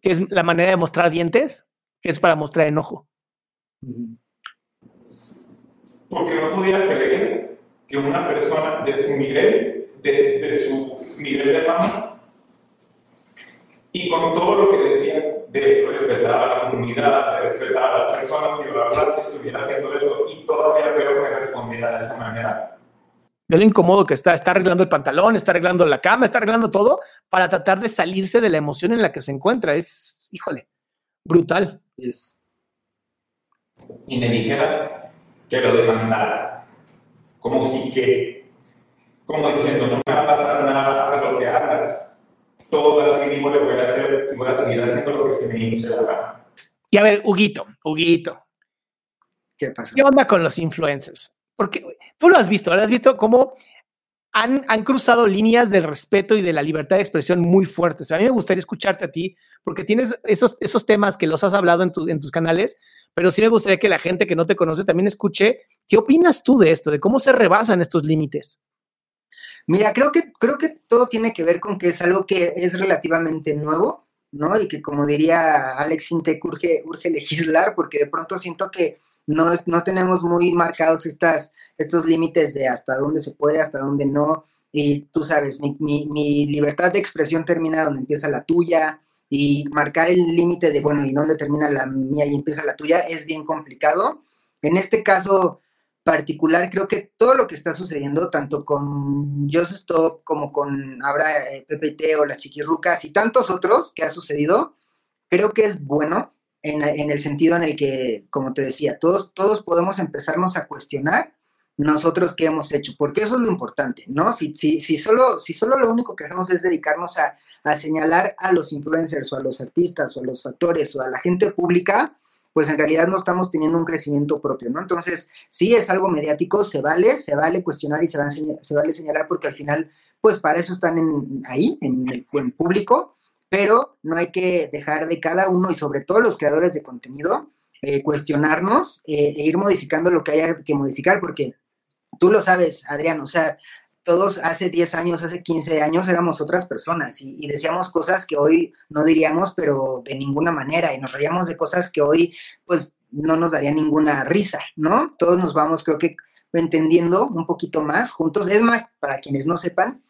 que es la manera de mostrar dientes, que es para mostrar enojo. Porque no podía creer que una persona de su nivel, de, su nivel de fama, y con todo lo que decía de respetar a la comunidad, de respetar a las personas y bla, bla, estuviera haciendo eso y todavía peor me respondiera de esa manera. Ve lo incómodo que está. Está arreglando el pantalón, está arreglando la cama, está arreglando todo para tratar de salirse de la emoción en la que se encuentra. Es, híjole, brutal. Así es. y me dijera que lo demandara. Como si que, como diciendo, no me va a pasar nada, haz lo que hagas. Todo así mínimo le voy a hacer y voy a seguir haciendo lo que se me hinche la gana. Y a ver, Huguito, Huguito, ¿Qué pasa? ¿qué onda con los influencers? Porque tú lo has visto, lo has visto cómo han, han cruzado líneas del respeto y de la libertad de expresión muy fuertes. A mí me gustaría escucharte a ti, porque tienes esos, esos temas que los has hablado en, en tus canales, pero sí me gustaría que la gente que no te conoce también escuche qué opinas tú de esto, de cómo se rebasan estos límites. Mira, creo que, creo que todo tiene que ver con que es algo que es relativamente nuevo, ¿no? Y que como diría Alex Intec, urge, urge legislar, porque de pronto siento que no, no tenemos muy marcados estas, estos límites de hasta dónde se puede, hasta dónde no. Y tú sabes, mi, mi- libertad de expresión termina donde empieza la tuya, y marcar el límite de, bueno, y dónde termina la mía y empieza la tuya es bien complicado. En este caso particular, creo que todo lo que está sucediendo, tanto con Just Stop como con ahora eh, Pepe y Teo, las Chiquirrucas y tantos otros que ha sucedido, creo que es bueno en, el sentido en el que, como te decía, todos, todos podemos empezarnos a cuestionar nosotros qué hemos hecho, porque eso es lo importante, ¿no? Si, si, si, solo, si solo lo único que hacemos es dedicarnos a, a señalar a los influencers o a los artistas o a los actores o a la gente pública, pues en realidad no estamos teniendo un crecimiento propio, ¿no? Entonces, sí es algo mediático, se vale, se vale cuestionar y se, va se vale señalar porque al final, pues para eso están ahí, en el en público, pero no hay que dejar de cada uno y sobre todo los creadores de contenido eh, cuestionarnos eh, e ir modificando lo que haya que modificar, porque tú lo sabes, Adrián, o sea, todos hace 10 años, hace 15 años éramos otras personas y, y decíamos cosas que hoy no diríamos, pero de ninguna manera, y nos reíamos de cosas que hoy pues no nos daría ninguna risa, ¿no? Todos nos vamos, creo que entendiendo un poquito más juntos. Es más, para quienes no sepan,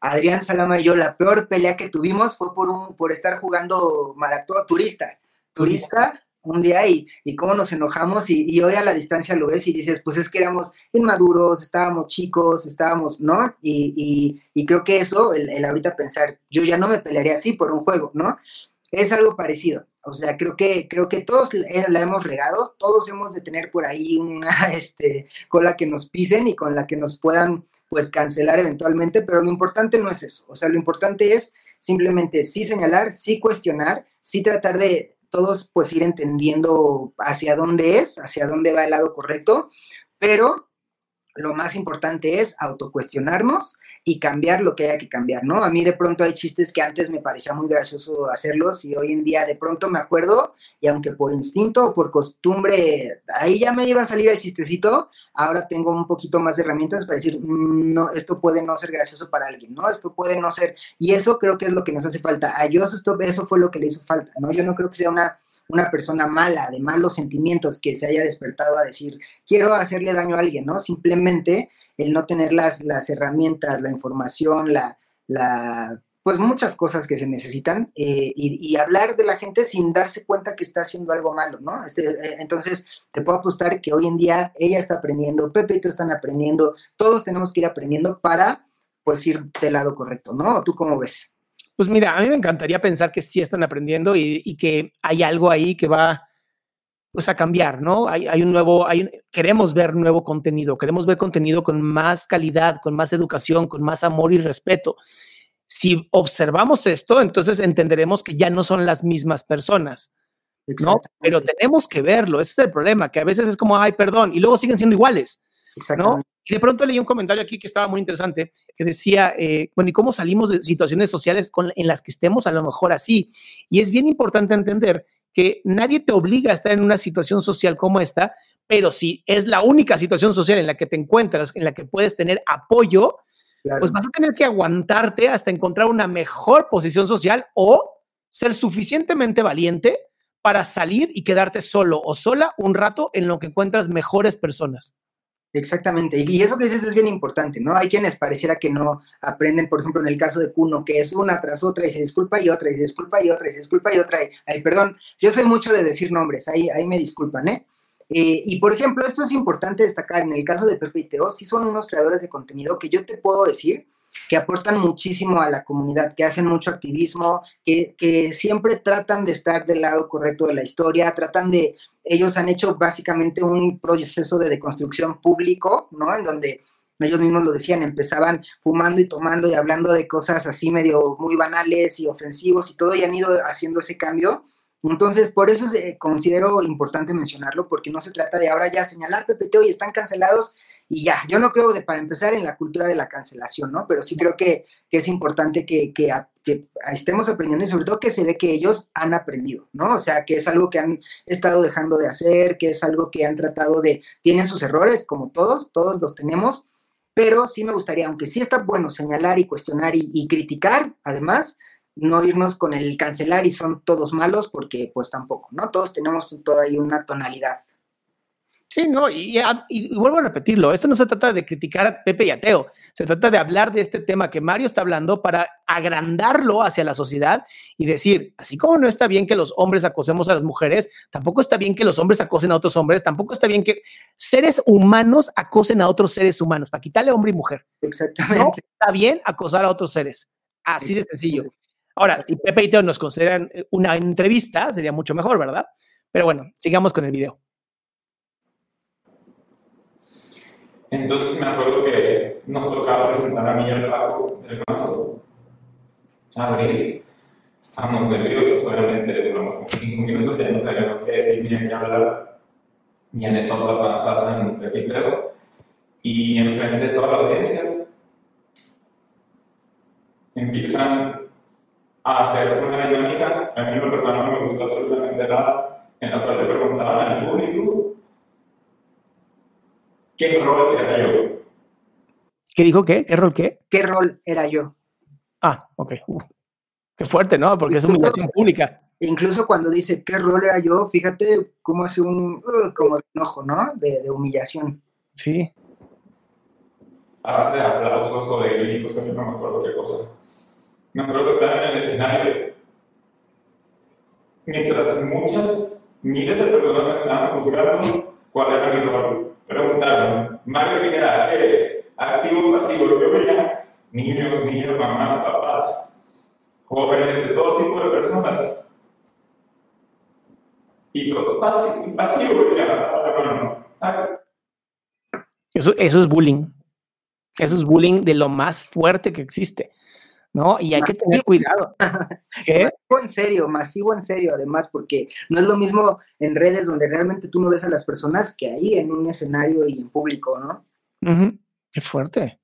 Adrián Salama y yo, la peor pelea que tuvimos fue por, un, por estar jugando maratón turista. Turista un día y, y cómo nos enojamos y, hoy a la distancia lo ves y dices, pues es que éramos inmaduros, estábamos chicos, estábamos, ¿no? Y, y- creo que eso, el, ahorita pensar, yo ya no me pelearía así por un juego, ¿no? Es algo parecido. O sea, creo que, creo que todos la la hemos regado, todos hemos de tener por ahí una este, cola que nos pisen y con la que nos puedan pues cancelar eventualmente, pero lo importante no es eso. O sea, lo importante es simplemente sí señalar, sí cuestionar, sí tratar de todos pues ir entendiendo hacia dónde es, hacia dónde va el lado correcto, pero lo más importante es autocuestionarnos y cambiar lo que haya que cambiar, ¿no? A mí de pronto hay chistes que antes me parecía muy gracioso hacerlos y hoy en día de pronto me acuerdo y aunque por instinto o por costumbre ahí ya me iba a salir el chistecito, ahora tengo un poquito más de herramientas para decir, mm, no, esto puede no ser gracioso para alguien, ¿no? Esto puede no ser, y eso creo que es lo que nos hace falta. A esto, eso fue lo que le hizo falta, ¿no? Yo no creo que sea una una persona mala, de malos sentimientos, que se haya despertado a decir, quiero hacerle daño a alguien, ¿no? Simplemente el no tener las, las herramientas, la información, la, la, pues muchas cosas que se necesitan eh, y, hablar de la gente sin darse cuenta que está haciendo algo malo, ¿no? Este, eh, entonces, te puedo apostar que hoy en día ella está aprendiendo, Pepe y tú están aprendiendo, todos tenemos que ir aprendiendo para, pues, ir del lado correcto, ¿no? ¿Tú cómo ves? Pues mira, a mí me encantaría pensar que sí están aprendiendo y, que hay algo ahí que va pues a cambiar, ¿no? Hay, un nuevo, hay queremos ver nuevo contenido, queremos ver contenido con más calidad, con más educación, con más amor y respeto. Si observamos esto, entonces entenderemos que ya no son las mismas personas, ¿no? Pero tenemos que verlo, ese es el problema, que a veces es como, ay, perdón, y luego siguen siendo iguales, ¿no? Y de pronto leí un comentario aquí que estaba muy interesante, que decía, eh, bueno, ¿y cómo salimos de situaciones sociales en las que estemos a lo mejor así? Y es bien importante entender que nadie te obliga a estar en una situación social como esta, pero si es la única situación social en la que te encuentras, en la que puedes tener apoyo, pues vas a tener que aguantarte hasta encontrar una mejor posición social o ser suficientemente valiente para salir y quedarte solo o sola un rato en lo que encuentras mejores personas. Exactamente, y eso que dices es bien importante, ¿no? Hay quienes pareciera que no aprenden, por ejemplo, en el caso de Kuno, que es una tras otra y se disculpa y otra, y se disculpa y otra, y se disculpa y otra, y, ay, perdón, yo sé mucho de decir nombres, ahí, ahí me disculpan, ¿eh? ¿eh? y por ejemplo, esto es importante destacar, en el caso de Pepe y Teo, sí son unos creadores de contenido que yo te puedo decir que aportan muchísimo a la comunidad, que hacen mucho activismo, que, que siempre tratan de estar del lado correcto de la historia, tratan de, ellos han hecho básicamente un proceso de deconstrucción público, ¿no? En donde ellos mismos lo decían, empezaban fumando y tomando y hablando de cosas así medio muy banales y ofensivos y todo, y han ido haciendo ese cambio. Entonces, por eso considero importante mencionarlo, porque no se trata de ahora ya señalar PPT y están cancelados y ya. Yo no creo de, para empezar en la cultura de la cancelación, ¿no? Pero sí creo que, que es importante que, que, que, estemos aprendiendo y sobre todo que se ve que ellos han aprendido, ¿no? O sea, que es algo que han estado dejando de hacer, que es algo que han tratado de, tienen sus errores, como todos, todos los tenemos, pero sí me gustaría, aunque sí está bueno señalar y cuestionar y criticar, además, no irnos con el cancelar y son todos malos, porque pues tampoco, ¿no? Todos tenemos todavía una tonalidad. Sí, no, y, vuelvo a repetirlo, esto no se trata de criticar a Pepe y a Teo, se trata de hablar de este tema que Mario está hablando para agrandarlo hacia la sociedad y decir, así como no está bien que los hombres acosemos a las mujeres, tampoco está bien que los hombres acosen a otros hombres, tampoco está bien que seres humanos acosen a otros seres humanos, para quitarle hombre y mujer. Exactamente. No está bien acosar a otros seres, así de sencillo. Ahora, si Pepe y Teo nos consideran eh, una entrevista, sería mucho mejor, ¿verdad? Pero bueno, sigamos con el video. Entonces me acuerdo que nos tocaba presentar a mí y al Paco del marzo. Abril. Estábamos nerviosos, obviamente, duramos como cinco minutos y ya no sabíamos qué decir ni qué hablar. Y en otra pasan Pepe y Teo. Y enfrente de toda la audiencia empiezan a hacer una dinámica, a mí en persona no me gustó absolutamente nada, en la cual le preguntaban al público qué rol era yo. ¿Qué dijo qué? ¿Qué rol qué? ¿Qué rol era yo? Ah, ok. qué fuerte, ¿no? Porque es una humillación pública. Incluso cuando dice qué rol era yo, fíjate cómo hace un uh, como de enojo, ¿no? De, de humillación. Sí. A base de aplausos o de gritos, no me acuerdo qué cosa. Me acuerdo que estaba en el escenario. Mientras muchas, miles de personas estaban juzgando cuál era mi rol. Preguntaron, Mario Pineda, ¿qué eres? ¿Activo o pasivo? Yo veía niños, niñas, mamás, papás, jóvenes de todo tipo de personas. Y todo pasivo, pasivo ya, Eso, eso es bullying. Eso es bullying de lo más fuerte que existe. ¿No? Y hay que tener cuidado. ¿Qué? Masivo en serio, masivo en serio, además, porque no es lo mismo en redes donde realmente tú no ves a las personas que ahí en un escenario y en público, ¿no? Qué fuerte.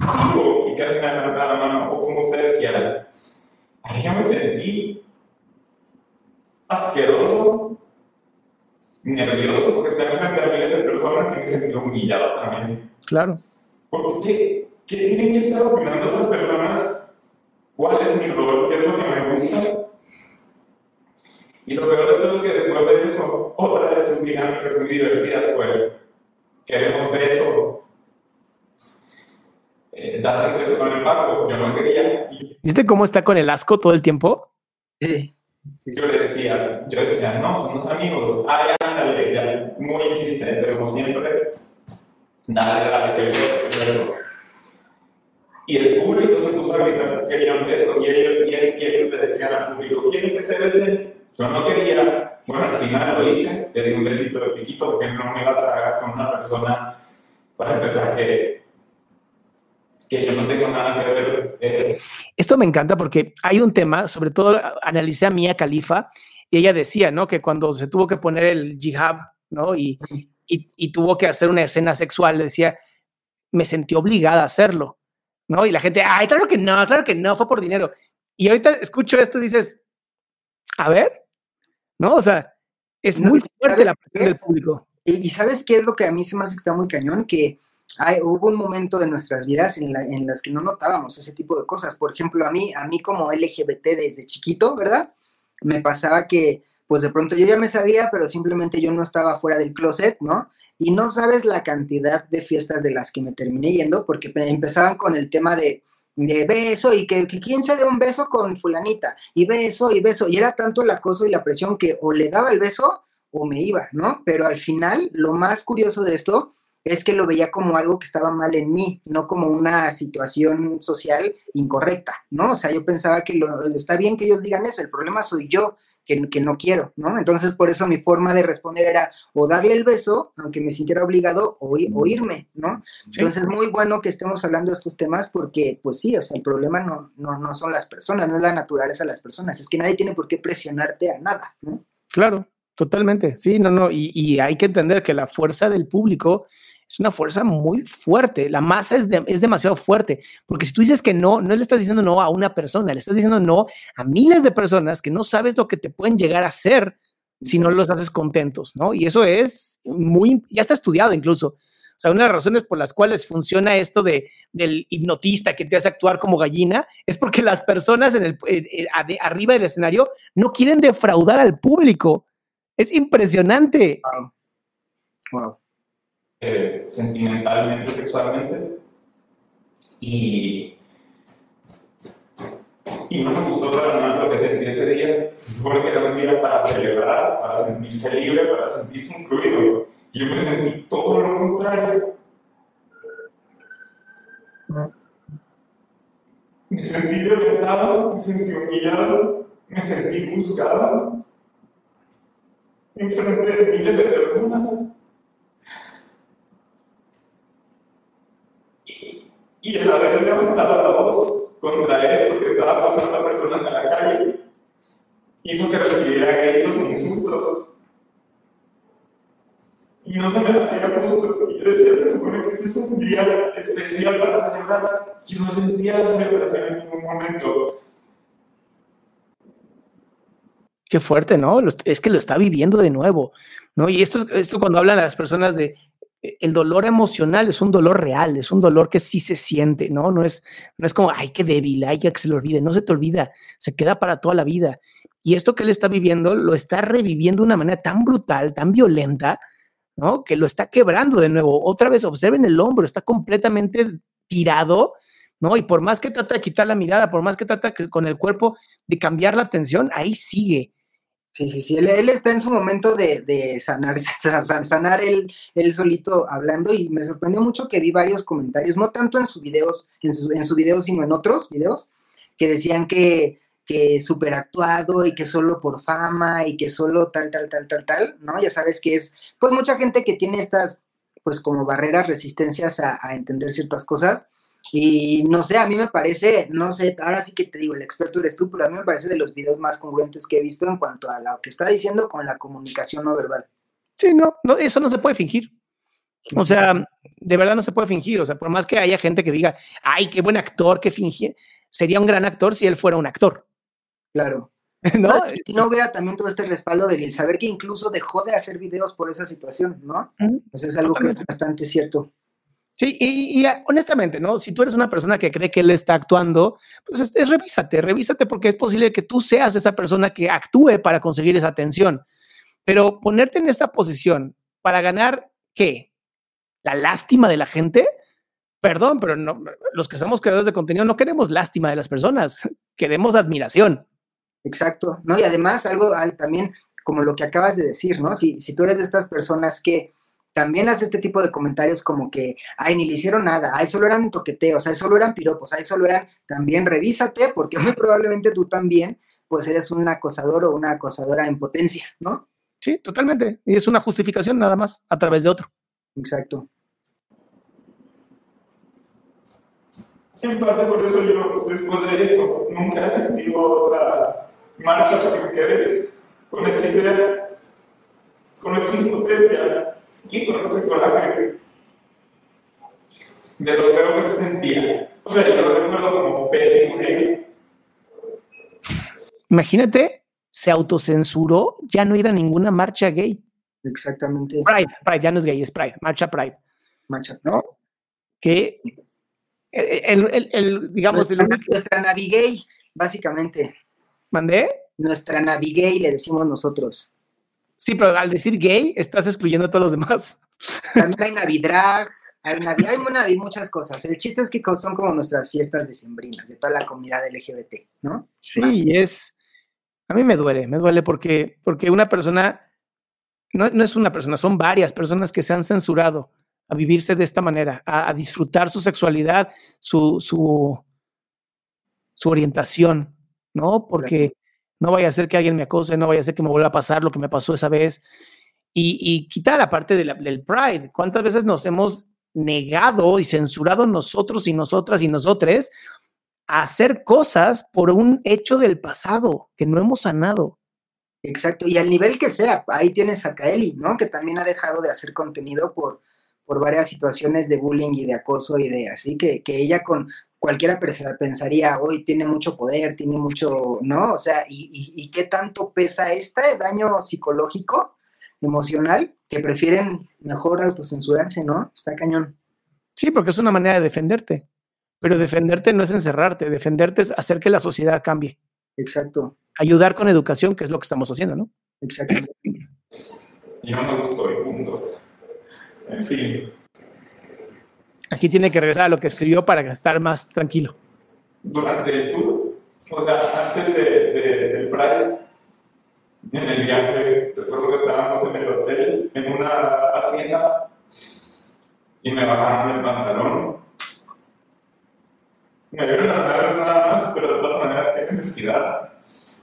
Y casi me levantaba la mano, o como ustedes quieran. Ahí ya me sentí asqueroso, nervioso, porque estaba enfrente a miles de personas y me sentí humillado también. Claro. Porque, ¿qué tienen que estar opinando otras personas? ¿Cuál es mi rol? ¿Qué es lo que me gusta? Y lo peor de todo es que después de eso, otra de sus dinámicas muy divertidas fue, queremos beso, eh, date beso con el Paco, yo no quería. ¿Viste cómo está con el asco todo el tiempo? Sí. yo le decía, yo decía, no, somos amigos, ay, ándale, ya, muy insistente, como siempre, nada de que beso. Y el público se puso a gritar que querían beso, y ellos, y ellos, le decían al público, ¿quieren que se besen? Yo no quería, bueno, al final lo hice, le di un besito de piquito porque no me iba a tragar con una persona, para empezar, que, que yo no tengo nada que ver. Eh. Esto me encanta porque hay un tema, sobre todo analicé a Mia Khalifa, y ella decía, ¿no? Que cuando se tuvo que poner el jihad, ¿no? Y, y, y tuvo que hacer una escena sexual, decía, me sentí obligada a hacerlo, ¿no? Y la gente, ay, claro que no, claro que no, fue por dinero. Y ahorita escucho esto y dices, a ver, ¿no? O sea, es muy fuerte la presión del público. Y, ¿sabes qué es lo que a mí se me hace que está muy cañón? Que hay, hubo un momento de nuestras vidas en, en, las que no notábamos ese tipo de cosas. Por ejemplo, a mí, a mí como LGBT desde chiquito, ¿verdad? Me pasaba que, pues de pronto yo ya me sabía, pero simplemente yo no estaba fuera del closet, ¿no? Y no sabes la cantidad de fiestas de las que me terminé yendo, porque empezaban con el tema de, de beso y que, quién se dé un beso con fulanita y beso y beso y era tanto el acoso y la presión que o le daba el beso o me iba, ¿no? Pero al final lo más curioso de esto es que lo veía como algo que estaba mal en mí, no como una situación social incorrecta, ¿no? O sea, yo pensaba que lo, está bien que ellos digan eso, el problema soy yo, que, no quiero, ¿no? Entonces, por eso mi forma de responder era o darle el beso, aunque me sintiera obligado, o, irme, ¿no? Entonces, es muy bueno que estemos hablando de estos temas porque, pues sí, o sea, el problema no, no, no son las personas, no es la naturaleza de las personas, es que nadie tiene por qué presionarte a nada, ¿no? Claro, totalmente, sí, no, no, y, y hay que entender que la fuerza del público es una fuerza muy fuerte. La masa es, es, demasiado fuerte, porque si tú dices que no, no le estás diciendo no a una persona, le estás diciendo no a miles de personas que no sabes lo que te pueden llegar a hacer si no los haces contentos, ¿no? Y eso es muy, ya está estudiado incluso. O sea, una de las razones por las cuales funciona esto de, del hipnotista que te hace actuar como gallina es porque las personas en el, arriba del escenario no quieren defraudar al público. Es impresionante. Wow. wow. Eh, sentimentalmente, sexualmente. Y, y no me gustó para nada lo que sentí ese día. porque era un día para celebrar, para sentirse libre, para sentirse incluido. Y yo me sentí todo lo contrario. Me sentí violentado, me sentí humillado, me sentí juzgado en frente de miles de personas. Y el haber levantado la voz contra él porque estaba pasando a personas en la calle hizo que recibiera gritos e insultos. Y no se me hacía justo. Y yo decía, se supone que este es un día especial para celebrar. Yo no sentía la celebración en ningún momento. Qué fuerte, ¿no? Es que lo está viviendo de nuevo, ¿no? Y esto, esto cuando hablan las personas de el dolor emocional es un dolor real, es un dolor que sí se siente, ¿no? No es, no es como, ay, qué débil, ay, que se le olvide, no se te olvida, se queda para toda la vida. Y esto que él está viviendo lo está reviviendo de una manera tan brutal, tan violenta, ¿no? Que lo está quebrando de nuevo. Otra vez, observen el hombro, está completamente tirado, ¿no? Y por más que trata de quitar la mirada, por más que trata con el cuerpo de cambiar la atención, ahí sigue. Sí, sí, sí, él, está en su momento de, de sanar, sanar él, solito hablando y me sorprendió mucho que vi varios comentarios, no tanto en sus videos, en su, en su video, sino en otros videos, que decían que, que súper actuado y que solo por fama y que solo tal, tal, tal, tal, tal, ¿no? Ya sabes que es, pues mucha gente que tiene estas, pues como barreras, resistencias a entender ciertas cosas y no sé, a mí me parece, no sé, ahora sí que te digo, el experto eres tú, pero a mí me parece de los videos más congruentes que he visto en cuanto a lo que está diciendo con la comunicación no verbal. Sí, no, no eso no se puede fingir. O sea, de verdad no se puede fingir. O sea, por más que haya gente que diga, ay, qué buen actor, que finge, sería un gran actor si él fuera un actor. Claro. ¿No? Si no hubiera también todo este respaldo del saber que incluso dejó de hacer videos por esa situación, ¿no? Pues es algo que es bastante cierto. Y, honestamente, ¿no? Si tú eres una persona que cree que él está actuando, pues es, revísate, revísate porque es posible que tú seas esa persona que actúe para conseguir esa atención. Pero ponerte en esta posición para ganar, ¿qué? ¿La lástima de la gente? Perdón, pero no, los que somos creadores de contenido no queremos lástima de las personas, queremos admiración. Exacto, ¿no? Y además algo también como lo que acabas de decir, ¿no? Si, si tú eres de estas personas que también hace este tipo de comentarios como que, ay, ni le hicieron nada, ay, solo eran toqueteos, ay, solo eran piropos, ay, solo eran, también revísate, porque muy probablemente tú también, pues eres un acosador o una acosadora en potencia, ¿no? Sí, totalmente. Y es una justificación nada más a través de otro. Exacto. En parte por eso yo, después de eso, nunca he asistido a otra marcha porque me quedé con esa idea, con esa impotencia y con ese coraje de lo feo que se sentía. O sea, yo lo recuerdo como pésimo Imagínate, se autocensuró ya no ir a ninguna marcha gay. Exactamente. Pride, Pride, ya no es gay, es Pride, marcha Pride. Marcha, ¿no? Que el, el, el digamos, nuestra, el, nuestra navigay, básicamente. ¿Mandé? Nuestra navigay, le decimos nosotros. Sí, pero al decir gay, estás excluyendo a todos los demás. También hay Navidrag, hay, Navi, hay muchas cosas. El chiste es que son como nuestras fiestas decembrinas, de toda la comunidad LGBT, ¿no? Sí, es. A mí me duele, me duele porque, porque una persona, no, no, es una persona, son varias personas que se han censurado a vivirse de esta manera, a, disfrutar su sexualidad, su, su, su orientación, ¿no? Porque no vaya a ser que alguien me acose, no vaya a ser que me vuelva a pasar lo que me pasó esa vez. Y, y quita la parte del pride. ¿Cuántas veces nos hemos negado y censurado nosotros y nosotras y nosotres a hacer cosas por un hecho del pasado que no hemos sanado? Exacto, y al nivel que sea, ahí tienes a Kaeli, ¿no? Que también ha dejado de hacer contenido por, por varias situaciones de bullying y de acoso y de así, que, que ella con, cualquiera pensaría, hoy tiene mucho poder, tiene mucho, ¿no? O sea, ¿y, qué tanto pesa este daño psicológico, emocional, que prefieren mejor autocensurarse, ¿no? Está cañón. Sí, porque es una manera de defenderte, pero defenderte no es encerrarte, defenderte es hacer que la sociedad cambie. Exacto. Ayudar con educación, que es lo que estamos haciendo, ¿no? Exactamente. Y no me gustó y punto. En fin. Aquí tiene que regresar a lo que escribió para estar más tranquilo. Durante el tour, o sea, antes de, del Pride, en el viaje, recuerdo que estábamos en el hotel, en una hacienda, y me bajaron el pantalón. Me vieron las nalgas nada más, pero de todas maneras, qué necesidad.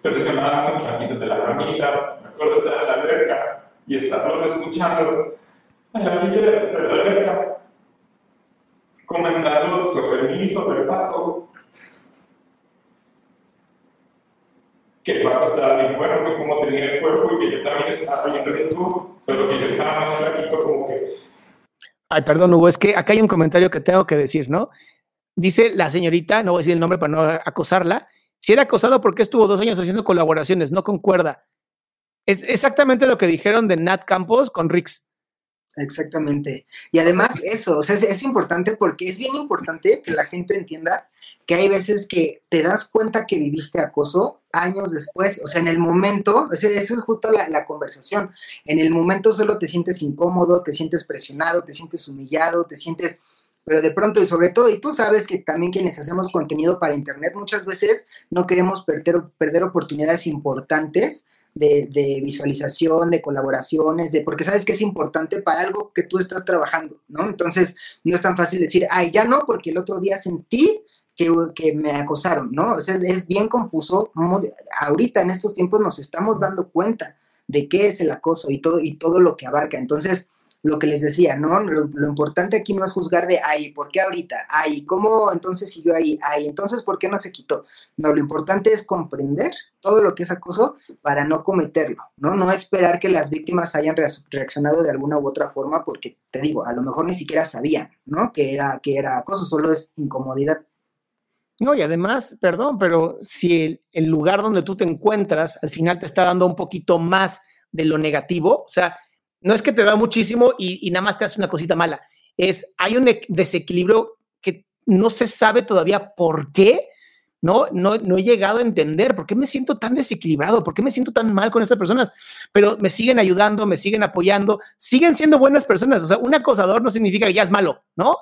Pero se me daba mucho, de la camisa, me acuerdo de estar en la alberca y estarlos escuchando a la orilla de la alberca comentando sobre mí, sobre Paco, que Paco estaba bien bueno, que como tenía el cuerpo y que yo también estaba bien rico, pero que yo estaba más flaquito como que... Ay, perdón, Hugo, es que acá hay un comentario que tengo que decir, ¿no? Dice la señorita, no voy a decir el nombre para no acosarla, si era acosado porque estuvo dos años haciendo colaboraciones, no concuerda. Es exactamente lo que dijeron de Nat Campos con Rix. Exactamente. Y además eso, o sea, es, importante porque es bien importante que la gente entienda que hay veces que te das cuenta que viviste acoso años después, o sea, en el momento, eso es justo la, la, conversación, en el momento solo te sientes incómodo, te sientes presionado, te sientes humillado, te sientes, pero de pronto y sobre todo, y tú sabes que también quienes hacemos contenido para Internet muchas veces no queremos perder, perder oportunidades importantes de, visualización, de colaboraciones, de porque sabes que es importante para algo que tú estás trabajando, ¿no? Entonces, no es tan fácil decir, ay, ya no, porque el otro día sentí que, que me acosaron, ¿no? O sea, es, bien confuso. Ahorita, en estos tiempos, nos estamos dando cuenta de qué es el acoso y todo, y todo lo que abarca. Entonces, lo que les decía, ¿no? Lo, importante aquí no es juzgar de, ay, ¿por qué ahorita? Ay, ¿cómo entonces siguió ahí? Ay, entonces, ¿por qué no se quitó? No, lo importante es comprender todo lo que es acoso para no cometerlo, ¿no? No esperar que las víctimas hayan reaccionado de alguna u otra forma porque, te digo, a lo mejor ni siquiera sabían, ¿no? Que era, que era acoso, solo es incomodidad. No, y además, perdón, pero si el, lugar donde tú te encuentras al final te está dando un poquito más de lo negativo, o sea, no es que te da muchísimo y, nada más te hace una cosita mala, es, hay un desequilibrio que no se sabe todavía por qué, no, no, no he llegado a entender por qué me siento tan desequilibrado, por qué me siento tan mal con estas personas, pero me siguen ayudando, me siguen apoyando, siguen siendo buenas personas, o sea, un acosador no significa que ya es malo, ¿no?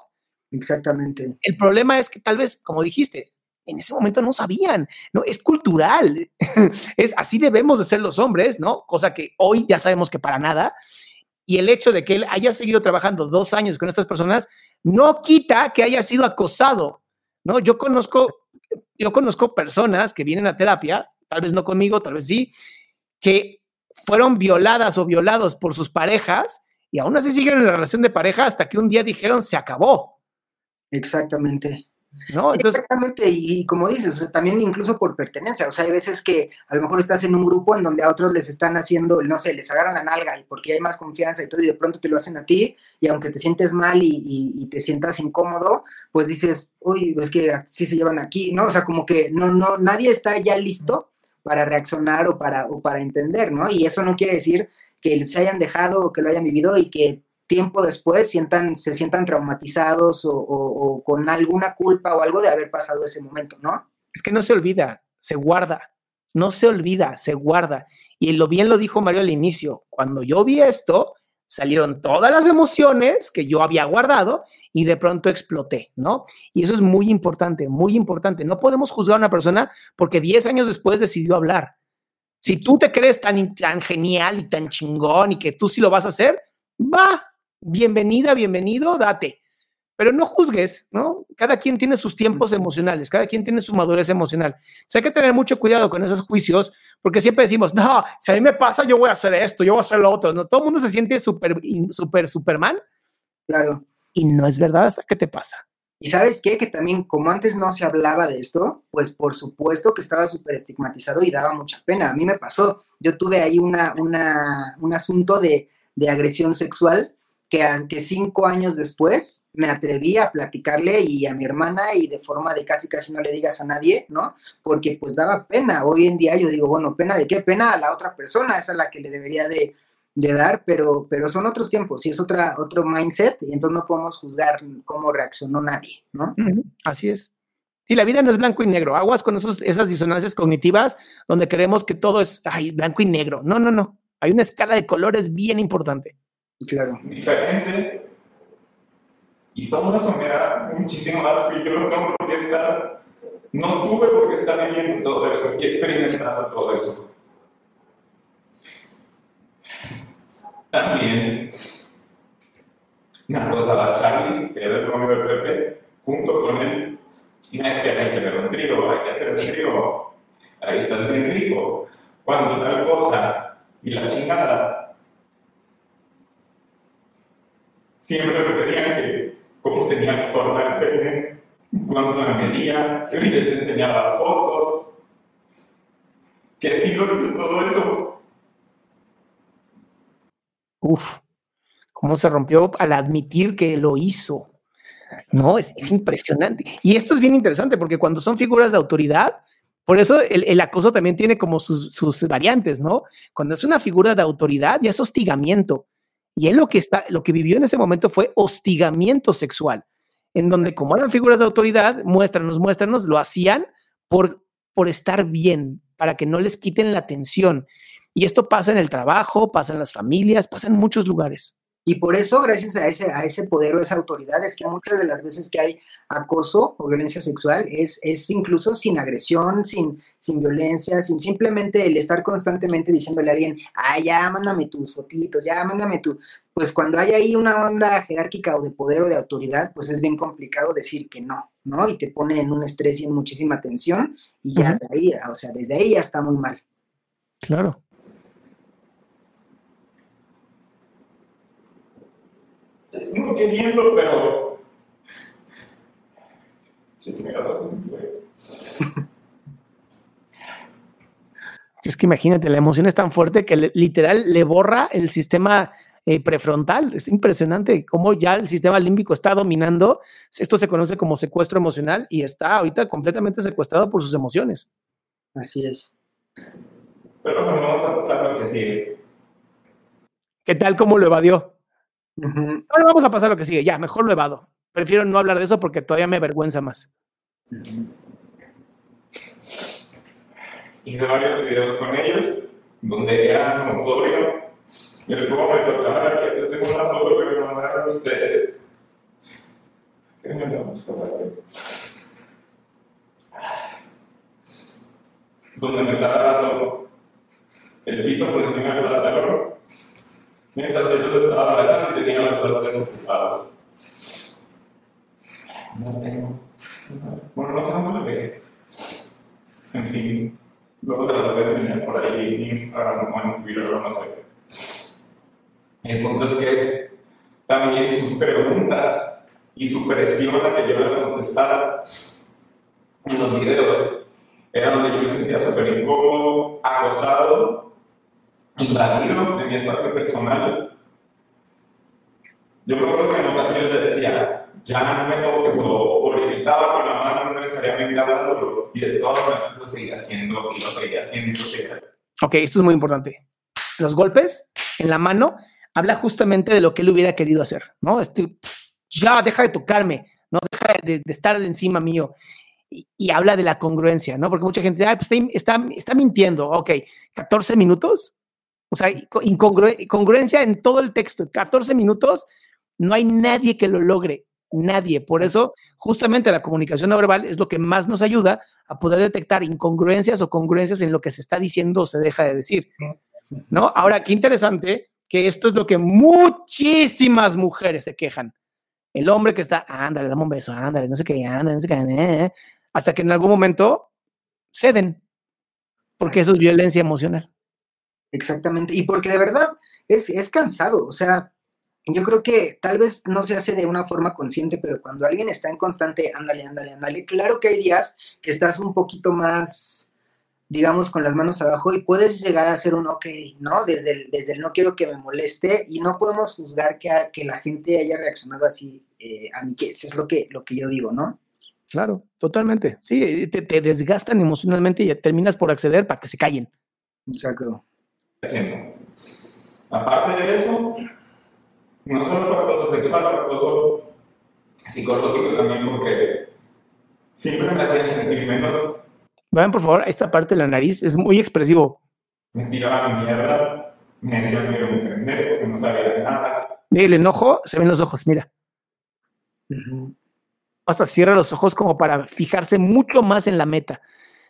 Exactamente. El problema es que tal vez, como dijiste, en ese momento no sabían, ¿no? Es cultural, es así debemos de ser los hombres, ¿no? Cosa que hoy ya sabemos que para nada. Y el hecho de que él haya seguido trabajando dos años con estas personas no quita que haya sido acosado, ¿no? Yo conozco, yo conozco personas que vienen a terapia, tal vez no conmigo, tal vez sí, que fueron violadas o violados por sus parejas y aún así siguen en la relación de pareja hasta que un día dijeron se acabó. Exactamente. ¿No? exactamente, y, como dices, también incluso por pertenencia, o sea, hay veces que a lo mejor estás en un grupo en donde a otros les están haciendo, no sé, les agarran la nalga y porque hay más confianza y todo, y de pronto te lo hacen a ti, y aunque te sientes mal y, te sientas incómodo, pues dices, uy, es que sí se llevan aquí, ¿no? O sea, como que no, no, nadie está ya listo para reaccionar o para, o para entender, ¿no? Y eso no quiere decir que se hayan dejado o que lo hayan vivido y que tiempo después sientan, se sientan traumatizados o, con alguna culpa o algo de haber pasado ese momento, ¿no? Es que no se olvida, se guarda, no se olvida, se guarda. Y lo bien lo dijo Mario al inicio, cuando yo vi esto, salieron todas las emociones que yo había guardado y de pronto exploté, ¿no? Y eso es muy importante, muy importante. No podemos juzgar a una persona porque 10 años después decidió hablar. Si tú te crees tan, tan genial y tan chingón y que tú sí lo vas a hacer, va, bienvenida, bienvenido, date. Pero no juzgues, ¿no? Cada quien tiene sus tiempos emocionales, cada quien tiene su madurez emocional. O sea, hay que tener mucho cuidado con esos juicios, porque siempre decimos, no, si a mí me pasa, yo voy a hacer esto, yo voy a hacer lo otro. No, todo el mundo se siente súper, súper, Superman. Claro. Y no es verdad hasta que te pasa. Y sabes qué, que también como antes no se hablaba de esto, pues por supuesto que estaba súper estigmatizado y daba mucha pena. A mí me pasó, yo tuve ahí una, una, un asunto de, de agresión sexual que, cinco años después me atreví a platicarle y a mi hermana y de forma de casi casi no le digas a nadie, ¿no? Porque pues daba pena. Hoy en día yo digo, bueno, pena de qué pena a la otra persona, esa es la que le debería de, dar, pero, pero son otros tiempos y es otra, otro mindset y entonces no podemos juzgar cómo reaccionó nadie, ¿no? Así es. Sí, la vida no es blanco y negro. Aguas con esos, esas disonancias cognitivas donde creemos que todo es ay, blanco y negro. No, no, no. Hay una escala de colores bien importante. Claro. Diferente. Y todo eso me da muchísimo asco y yo no tengo por estar, no tuve por qué estar viviendo todo eso y experimentando todo eso. También me acosaba Charlie, que era el novio del Pepe, junto con él, me decía, hay que hacer un trío, hay que hacer el trío, ahí estás bien rico, cuando tal cosa, y la chingada, siempre me pedían que cómo tenía forma el pene, cuánto me medía, que les enseñaba fotos, que sí lo hizo todo eso. Uf, cómo se rompió al admitir que lo hizo. No, es, impresionante. Y esto es bien interesante porque cuando son figuras de autoridad, por eso el, acoso también tiene como sus, sus, variantes, ¿no? Cuando es una figura de autoridad, ya es hostigamiento. Y él lo que, está, lo que vivió en ese momento fue hostigamiento sexual, en donde como eran figuras de autoridad, muéstranos, muéstranos, lo hacían por, por estar bien, para que no les quiten la atención. Y esto pasa en el trabajo, pasa en las familias, pasa en muchos lugares. Y por eso, gracias a ese, a ese poder o esa autoridad, es que muchas de las veces que hay acoso o violencia sexual es, es incluso sin agresión, sin, sin violencia, sin simplemente el estar constantemente diciéndole a alguien, ah, ya, mándame tus fotitos, ya, mándame tu... Pues cuando hay ahí una onda jerárquica o de poder o de autoridad, pues es bien complicado decir que no, ¿no? Y te pone en un estrés y en muchísima tensión y ya de ahí, o sea, desde ahí ya está muy mal. Claro. Queriendo, pero. Sí, me razón, fue. Es que imagínate, la emoción es tan fuerte que le- literal le borra el sistema eh, prefrontal. Es impresionante cómo ya el sistema límbico está dominando. Esto se conoce como secuestro emocional y está ahorita completamente secuestrado por sus emociones. Así es. Pero bueno, vamos a pasar lo que sigue. ¿Qué tal cómo lo evadió? Ahora vamos a pasar a lo que sigue. Ya, mejor lo evado. Prefiero no hablar de eso porque todavía me avergüenza más. Hice varios videos con ellos, donde era notorio el cómo me tocaba que hacer tengo una foto que me mandaron ustedes. ¿Qué me la vamos a? Donde me estaba dando el pito por encima del pantalón, mientras ellos estaban abrazando y tenían las brazos ocupadas. No tengo. Bueno, no sé dónde lo ve. En fin, luego te lo a enseñar por ahí en Instagram o en Twitter o no sé. El punto es que también sus preguntas y su presión a que yo les contestara en los videos era donde yo me sentía súper incómodo, acosado, invadido en mi espacio personal. Yo acuerdo que en ocasiones le decía, ya no me toques o, le quitaba con la mano no necesariamente hablándolo y de todas maneras lo seguía haciendo y lo seguía haciendo y lo seguía haciendo. Ok, esto es muy importante. Los golpes en la mano habla justamente de lo que él hubiera querido hacer, ¿no? Este, ya, deja de tocarme, ¿no? Deja de, de estar encima mío. Y, y habla de la congruencia, ¿no? Porque mucha gente, ah, pues está, está, está mintiendo, ok, 14 minutos, o sea, incongru- congruencia en todo el texto, 14 minutos, no hay nadie que lo logre, nadie. Por eso, justamente la comunicación no verbal es lo que más nos ayuda a poder detectar incongruencias o congruencias en lo que se está diciendo o se deja de decir. ¿No? Ahora, qué interesante que esto es lo que muchísimas mujeres se quejan. El hombre que está, ándale, dame un beso, ándale, no sé qué, ándale, no sé qué, eh, eh", hasta que en algún momento ceden, porque eso es violencia emocional. Exactamente. Y porque de verdad es, es cansado. O sea, yo creo que tal vez no se hace de una forma consciente, pero cuando alguien está en constante, ándale, ándale, ándale, claro que hay días que estás un poquito más, digamos, con las manos abajo y puedes llegar a hacer un ok, ¿no? Desde el, desde el no quiero que me moleste y no podemos juzgar que, a- que la gente haya reaccionado así eh, a mí, que eso es lo que, lo que yo digo, ¿no? Claro, totalmente. Sí, te, te desgastan emocionalmente y terminas por acceder para que se callen. Exacto. Haciendo. Aparte de eso, no solo fue acoso sexual, fue acoso psicológico también, porque siempre me hacían sentir menos, Vean, por favor, esta parte de la nariz es muy expresivo. me tiraban mierda, me decían que era un pendejo, que no sabía de nada. Mira, el enojo, se ven los ojos, mira. Hasta cierra los ojos como para fijarse mucho más en la meta.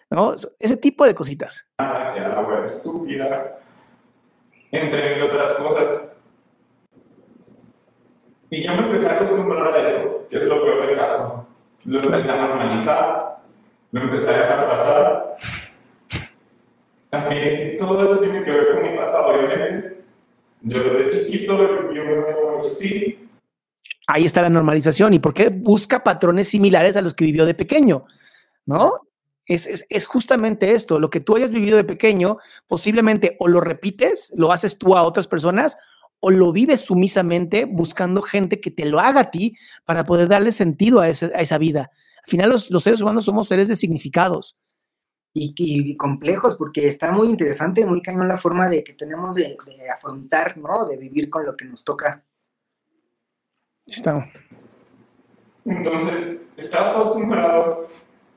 ¿no? Ese tipo de cositas. nada, que era la estúpida, entre otras cosas. Y yo me empecé a acostumbrar a eso, que es lo peor del caso. Lo empecé a normalizar, lo empecé a dejar pasar. También todo eso tiene que ver con mi pasado, obviamente. Yo de chiquito yo me gusté, Ahí está la normalización. ¿Y por qué busca patrones similares a los que vivió de pequeño? ¿No? Es, es, es justamente esto. Lo que tú hayas vivido de pequeño, posiblemente o lo repites, lo haces tú a otras personas, o lo vives sumisamente buscando gente que te lo haga a ti para poder darle sentido a, ese- a esa vida. Al final, los, los seres humanos somos seres de significados. y, y complejos, porque está muy interesante, muy cañón la forma de que tenemos de, de afrontar, ¿no? De vivir con lo que nos toca. Está. Entonces, estaba acostumbrado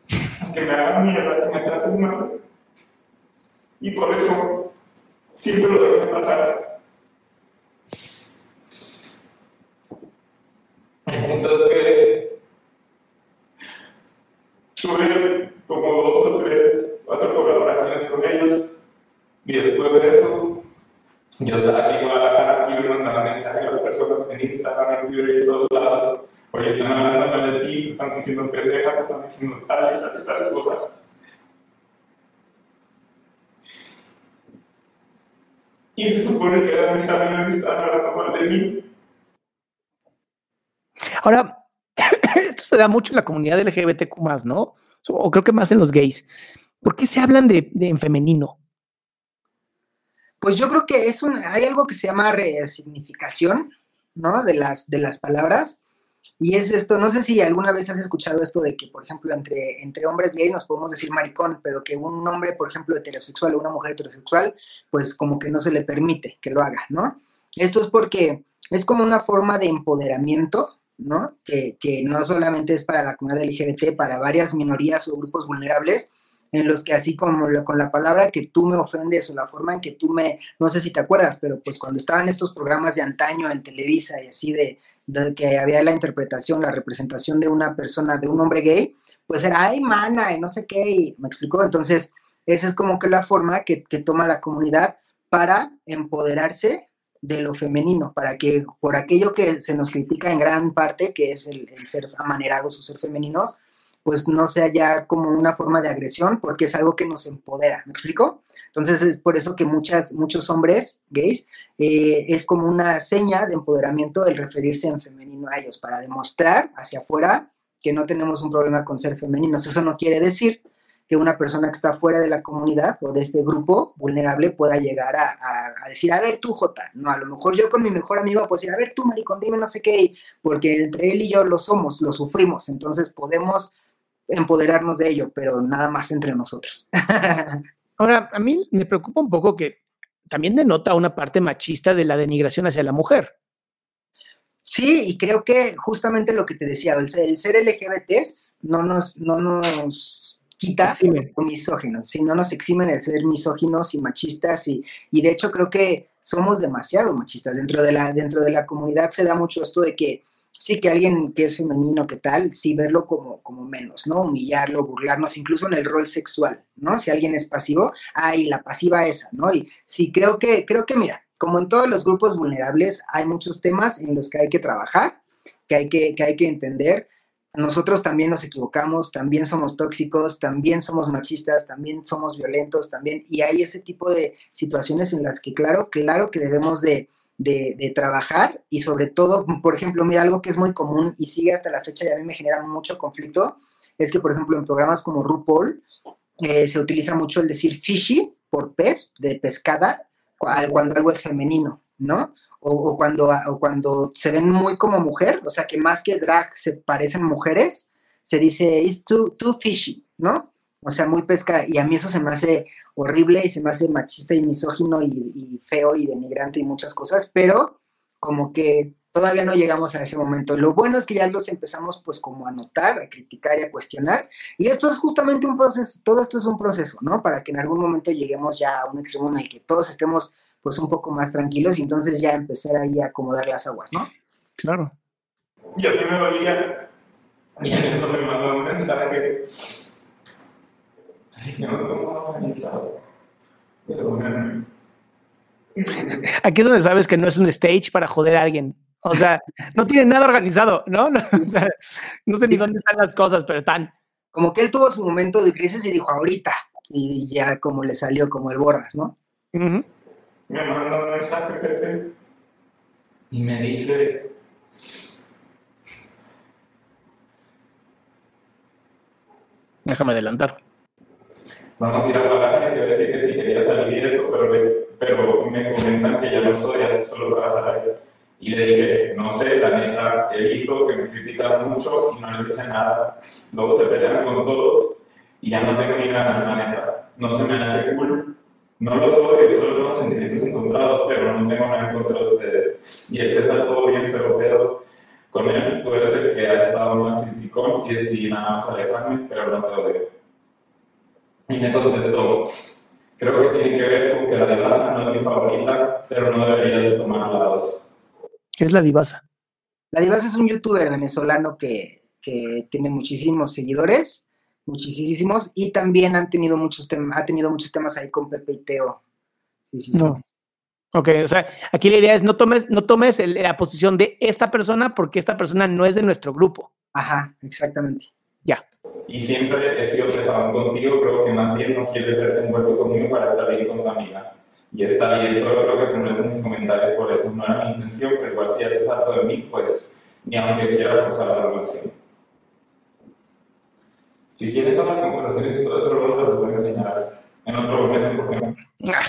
que me hagan mierda, que me traten mal. Y por eso siempre lo dejé pasar. El punto es que tuve como dos o tres, cuatro colaboraciones con ellos. Y después de eso, yo estaba aquí en Guadalajara, aquí me mandaban mensajes a las personas en Instagram, en Twitter y todos lados. Oye, están hablando mal de ti, están diciendo pendeja, están diciendo tal cosa. Y se supone que eran mis amigos y estaban hablando mal de mí. Ahora, esto se da mucho en la comunidad LGBTQ ¿no? O creo que más en los gays. ¿Por qué se hablan de, en femenino? Pues yo creo que es un, hay algo que se llama resignificación, ¿no? De las, de las palabras. Y es esto, no sé si alguna vez has escuchado esto de que, por ejemplo, entre, entre hombres gays nos podemos decir maricón, pero que un hombre, por ejemplo, heterosexual o una mujer heterosexual, pues como que no se le permite que lo haga, ¿no? Esto es porque es como una forma de empoderamiento, ¿no? Que, no solamente es para la comunidad LGBT, para varias minorías o grupos vulnerables, en los que así como con la palabra que tú me ofendes o la forma en que tú me, no sé si te acuerdas, pero pues cuando estaban estos programas de antaño en Televisa y así de, que había la interpretación, la representación de una persona, de un hombre gay, pues era, ay, mana, y no sé qué, y me explicó. Entonces, esa es como que la forma que, toma la comunidad para empoderarse de lo femenino, para que por aquello que se nos critica en gran parte, que es el, ser amanerados o ser femeninos, pues no sea ya como una forma de agresión, porque es algo que nos empodera, ¿me explico? Entonces es por eso que muchas, muchos hombres gays eh, es como una seña de empoderamiento el referirse en femenino a ellos, para demostrar hacia afuera que no tenemos un problema con ser femeninos. Eso no quiere decir que una persona que está fuera de la comunidad o de este grupo vulnerable pueda llegar a, decir, a ver tú, Jota, no, a lo mejor yo con mi mejor amigo puedo decir, a ver tú, maricón, dime no sé qué, porque entre él y yo lo somos, lo sufrimos, entonces podemos empoderarnos de ello, pero nada más entre nosotros. Ahora, a mí me preocupa un poco que también denota una parte machista de la denigración hacia la mujer. Sí, y creo que justamente lo que te decía, el ser, LGBT no nos, no nos quita misóginos, sí, no nos eximen de ser misóginos y machistas, y, y, de hecho creo que somos demasiado machistas. Dentro de, la, dentro de la comunidad se da mucho esto de que sí que alguien que es femenino, que tal, sí verlo como, como menos, ¿no? Humillarlo, burlarnos, incluso en el rol sexual, ¿no? Si alguien es pasivo, ay, la pasiva esa, ¿no? Y sí, creo que, creo que, mira, como en todos los grupos vulnerables, hay muchos temas en los que hay que trabajar, que hay que, que hay que entender. Nosotros también nos equivocamos, también somos tóxicos, también somos machistas, también somos violentos, también, y hay ese tipo de situaciones en las que, claro, claro que debemos de, de, trabajar y sobre todo, por ejemplo, mira, algo que es muy común y sigue hasta la fecha y a mí me genera mucho conflicto, es que, por ejemplo, en programas como RuPaul eh, se utiliza mucho el decir fishy por pez, de pescada, cuando algo es femenino, ¿no? O, cuando, o cuando se ven muy como mujer, o sea, que más que drag se parecen mujeres, se dice, it's too, too fishy, ¿no? O sea, muy pesca, y a mí eso se me hace horrible y se me hace machista y misógino y, feo y denigrante y muchas cosas, pero como que todavía no llegamos a ese momento. Lo bueno es que ya los empezamos pues como a notar, a criticar y a cuestionar. Y esto es justamente un proceso, todo esto es un proceso, ¿no? Para que en algún momento lleguemos ya a un extremo en el que todos estemos pues un poco más tranquilos y entonces ya empezar ahí a acomodar las aguas, ¿no? Claro. Y a mí me dolía. Y en eso me mandó un mensaje Aquí es donde sabes que no es un stage para joder a alguien. O sea, no tiene nada organizado, ¿no? No, sé ni dónde están las cosas, pero están. Como que él tuvo su momento de crisis y dijo ahorita. Y ya como le salió como el borras, ¿no? Me mandó un mensaje, Pepe. Y me dice. Déjame adelantar vamos a ir a hablar yo decía que sí quería salir eso, pero, pero me comentan que ya no soy, solo para salir. Y le dije, no sé, la neta, he visto que me critican mucho y no les dice nada. Luego se pelean con todos y ya no tengo ni ganas, la neta. No se me hace cool. No lo soy, solo tengo sentimientos encontrados, pero no tengo nada en contra de ustedes. Y el César todo bien, cero pedos. Con él, tú eres el que ha estado más criticón y decidí nada más alejarme, pero no te odio. Y me contestó, creo que tiene que ver con que la divasa no es mi favorita, pero no debería de tomar lados. ¿Qué es la divasa? La divasa es un youtuber venezolano que, que tiene muchísimos seguidores, muchísimos, y también han tenido muchos ha tenido muchos temas ahí con Pepe y Teo. Sí, sí, no. Ok, o sea, aquí la idea es no tomes, no tomes la posición de esta persona porque esta persona no es de nuestro grupo. Ajá, exactamente. Ya. Y siempre he sido pesado contigo, creo que más bien no quieres verte envuelto conmigo para estar bien con tu amiga. Y está bien, solo creo que te en mis comentarios por eso. No era mi intención, pero igual si haces algo de mí, pues ni aunque quiera forzar la relación. Si quieren todas las conversaciones y todo eso, lo les voy a enseñar en otro momento porque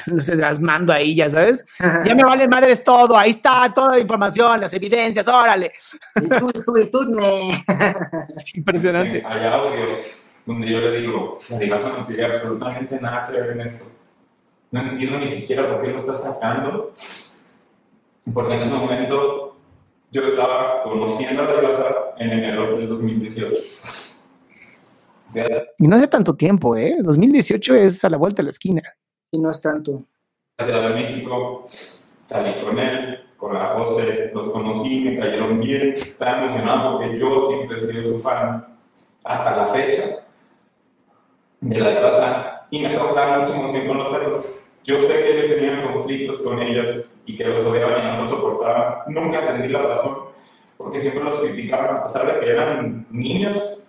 no se las mando ahí, ya sabes. Ya me vale madres todo, ahí está toda la información, las evidencias, órale. Y tú, y tú, y tú, me. Es impresionante. hay audios donde yo le digo, la divasa no tiene absolutamente nada que ver en esto. No entiendo ni siquiera por qué lo estás sacando. Porque en ese momento yo estaba conociendo a la divasa en enero del 2018. Y no hace tanto tiempo, ¿eh? 2018 es a la vuelta de la esquina. Y no es tanto. la Ciudad de México, salí con él, con la José, los conocí, me cayeron bien, estaba emocionado porque yo siempre he sido su fan hasta la fecha de la casa y me causaba mucha emoción conocerlos. Yo sé que ellos tenían conflictos con ellos y que los odiaban y no los soportaban. Nunca entendí la razón porque siempre los criticaban a pesar de que eran niños.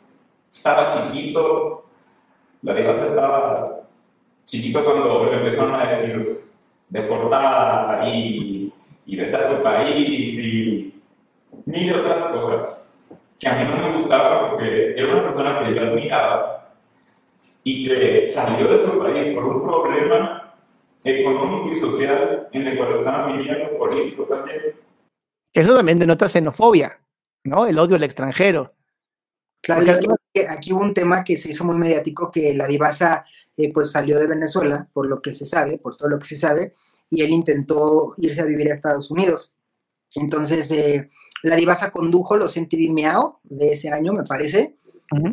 Estaba chiquito, la divasa estaba chiquito cuando le empezaron a decir deportada y, y vete a tu país y mil otras cosas que a mí no me gustaban porque era una persona que yo admiraba y que salió de su país por un problema económico y social en el cual estaban viviendo, político también. Eso también denota xenofobia, ¿no? El odio al extranjero. Claro, Porque y es que aquí hubo un tema que se hizo muy mediático, que la divasa eh, pues salió de Venezuela, por lo que se sabe, por todo lo que se sabe, y él intentó irse a vivir a Estados Unidos. Entonces, eh, la divasa condujo los MTV Meow de ese año, me parece,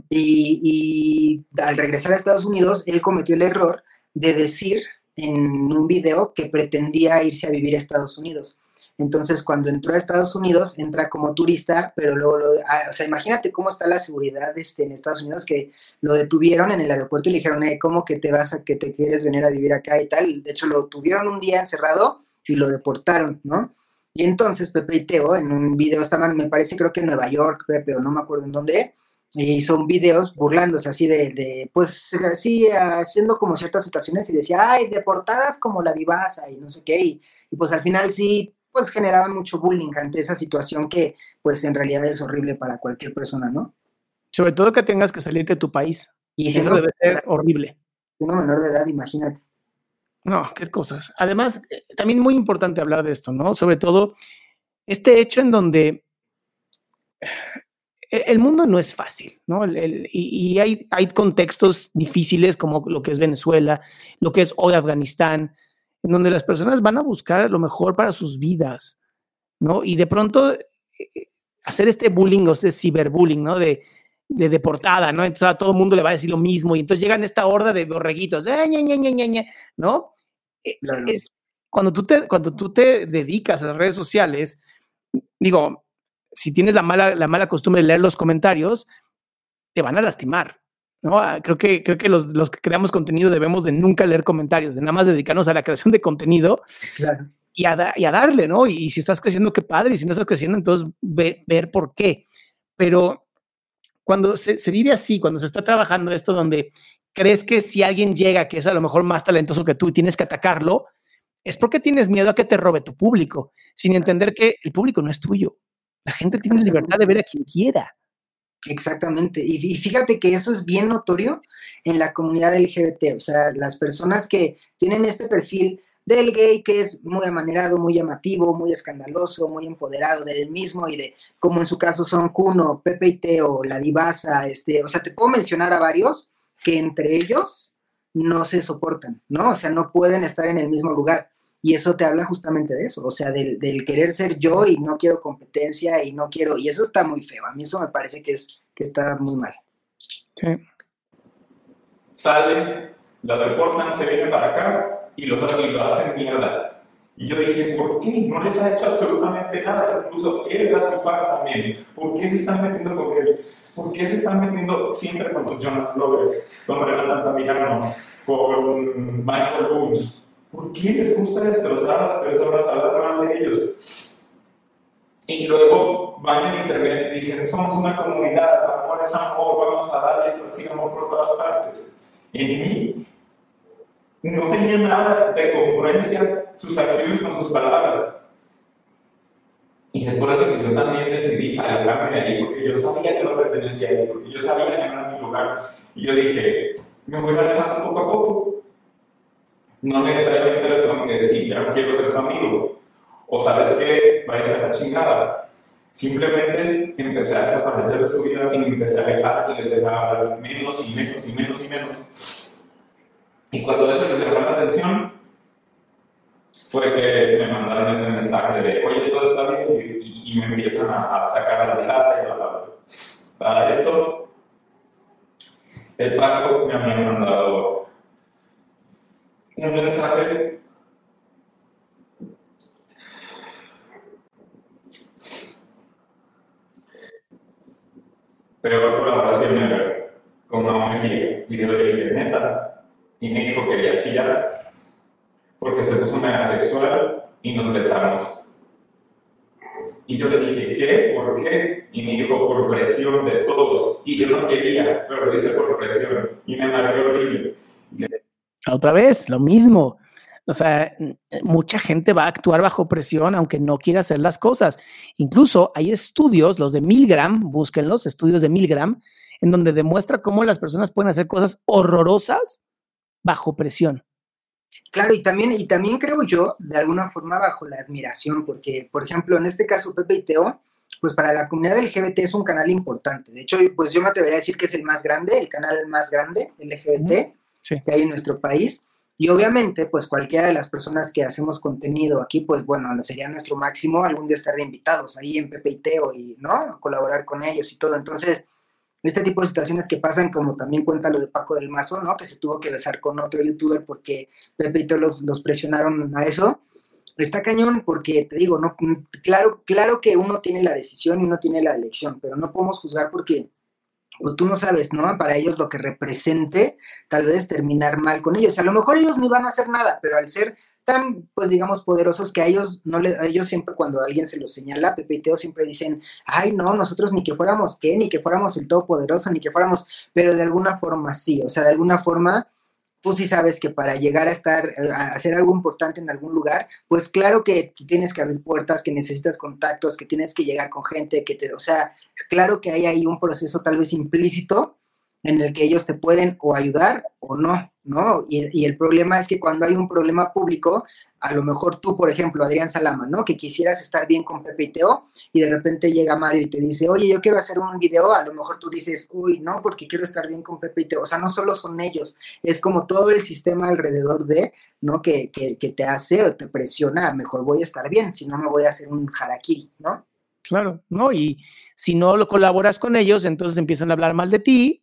y al regresar a Estados Unidos, él cometió el error de decir en un video que pretendía irse a vivir a Estados Unidos. Entonces, cuando entró a Estados Unidos, entra como turista, pero luego, lo, ah, o sea, imagínate cómo está la seguridad este, en Estados Unidos, que lo detuvieron en el aeropuerto y le dijeron, eh, ¿cómo que te vas a, que te quieres venir a vivir acá y tal? De hecho, lo tuvieron un día encerrado y lo deportaron, ¿no? Y entonces Pepe y Teo, en un video, estaban, me parece, creo que en Nueva York, Pepe, o no me acuerdo en dónde, y son videos burlándose así de, pues, así, haciendo como ciertas situaciones y decía, ay, deportadas como la divasa y no sé qué, y pues al final sí, pues generaban mucho bullying ante esa situación que, pues, en realidad es horrible para cualquier persona, ¿no? Sobre todo que tengas que salir de tu país. Y Eso debe ser horrible. siendo menor de edad, imagínate. No, qué cosas. Además, eh, también muy importante hablar de esto, ¿no? Sobre todo este hecho en donde eh, el mundo no es fácil, ¿no? El- el- y y hay, hay contextos difíciles como lo que es Venezuela, lo que es hoy Afganistán, en donde las personas van a buscar lo mejor para sus vidas, ¿no? Y de pronto eh, eh, hacer este bullying o este ciberbullying, ¿no? De, de deportada, ¿no? Entonces a todo el mundo le va a decir lo mismo y entonces llegan esta horda de borreguitos, "Eh, ñe, ñe, ñe", ¿no? Eh, Claro. Es, cuando, tú te, cuando tú te dedicas a las redes sociales, digo, si tienes la mala, la mala costumbre de leer los comentarios, te van a lastimar. ¿No? Ah, Creo que, creo que los, los que creamos contenido debemos de nunca leer comentarios, de nada más dedicarnos a la creación de contenido Claro. y a, da- y a darle, ¿no? Y, y si estás creciendo, qué padre, y si no estás creciendo, entonces ve- ver por qué. Pero cuando se, se vive así, cuando se está trabajando esto donde crees que si alguien llega que es a lo mejor más talentoso que tú y tienes que atacarlo, es porque tienes miedo a que te robe tu público, sin entender que el público no es tuyo. La gente tiene libertad de ver a quien quiera. Exactamente. Y, fíjate que eso es bien notorio en la comunidad LGBT. O sea, las personas que tienen este perfil del gay que es muy amanerado, muy llamativo, muy escandaloso, muy empoderado del mismo y de, como en su caso son Kuno, Pepe y Teo, La Divasa, este, o sea, te puedo mencionar a varios que entre ellos no se soportan, ¿no? O sea, no pueden estar en el mismo lugar. Y eso te habla justamente de eso, o sea, del, del querer ser yo y no quiero competencia y no quiero, y eso está muy feo. A mí eso me parece que, es, que está muy mal. Sí. Sale, la deportan, se viene para acá y los hacen, y lo hacen mierda. Y yo dije, ¿por qué? No les ha hecho absolutamente nada. Incluso él era su fan también. ¿Por qué se están metiendo con él? ¿Por qué se están metiendo siempre con los Jonas Flores, con Renan Altamirano, con Michael Boones? ¿Por qué les gusta destrozar a las personas, hablar mal de ellos? Y luego van en internet y dicen, somos una comunidad, amor es amor, vamos a dar esto así amor por todas partes. En mí no tenía nada de congruencia sus acciones con sus palabras. Y Y es por eso que yo también decidí alejarme de ahí, porque yo sabía que no pertenecía ahí, porque yo sabía que era mi lugar. Y yo dije, me voy alejando poco a poco. No necesariamente les tengo que decir, ya no quiero ser su amigo. O sabes que vayas a la chingada. Simplemente empecé a desaparecer de su vida y me empecé a alejar y les dejaba menos y menos y menos y menos. Y cuando eso les llamó la atención, fue que me mandaron ese mensaje de, oye, todo está bien, y, me empiezan a, sacar la casa y bla, bla. Para esto, el Paco me había mandado un mensaje peor colaboración ever con una. Y le dije, neta. Y que quería chillar porque se puso mega sexual y nos besamos. Y yo le dije, ¿qué? ¿Por qué? Y me dijo, por presión de todos. Y yo no quería, pero lo hice por presión. Y me marqué horrible. Otra vez, lo mismo. O sea, mucha gente va a actuar bajo presión aunque no quiera hacer las cosas. Incluso hay estudios, los de Milgram, búsquenlos, estudios de Milgram, en donde demuestra cómo las personas pueden hacer cosas horrorosas bajo presión. Claro, y también, y también creo yo, de alguna forma, bajo la admiración, porque, por ejemplo, en este caso, Pepe y Teo, pues para la comunidad LGBT es un canal importante. De hecho, pues yo me atrevería a decir que es el más grande, el canal más grande LGBT que hay en nuestro país. Y obviamente, pues cualquiera de las personas que hacemos contenido aquí, pues bueno, sería nuestro máximo algún día estar de invitados ahí en Pepe y Teo y, ¿no? Colaborar con ellos y todo. Entonces, este tipo de situaciones que pasan, como también cuenta lo de Paco del Mazo, ¿no? Que se tuvo que besar con otro youtuber porque Pepe y Teo los, los presionaron a eso. Está cañón porque, te digo, no, claro, claro que uno tiene la decisión y uno tiene la elección, pero no podemos juzgar porque pues tú no sabes, ¿no? Para ellos lo que represente, tal vez terminar mal con ellos. A lo mejor ellos ni van a hacer nada, pero al ser tan, pues digamos, poderosos que a ellos no le, a ellos siempre cuando alguien se los señala, Pepe siempre dicen, ay no, nosotros ni que fuéramos qué, ni que fuéramos el todopoderoso, ni que fuéramos, pero de alguna forma sí, o sea, de alguna forma tú sí sabes que para llegar a estar, a hacer algo importante en algún lugar, pues claro que tienes que abrir puertas, que necesitas contactos, que tienes que llegar con gente, que te, o sea, claro que hay ahí un proceso tal vez implícito en el que ellos te pueden o ayudar o no, ¿no? Y, y, el problema es que cuando hay un problema público, a lo mejor tú, por ejemplo, Adrián Salama, ¿no? Que quisieras estar bien con Pepe y Teo y de repente llega Mario y te dice, oye, yo quiero hacer un video, a lo mejor tú dices, uy, no, porque quiero estar bien con Pepe y Teo. O sea, no solo son ellos, es como todo el sistema alrededor de, ¿no? Que, que, que te hace o te presiona, mejor voy a estar bien, si no me voy a hacer un harakiri, ¿no? Claro, ¿no? Y si no lo colaboras con ellos, entonces empiezan a hablar mal de ti,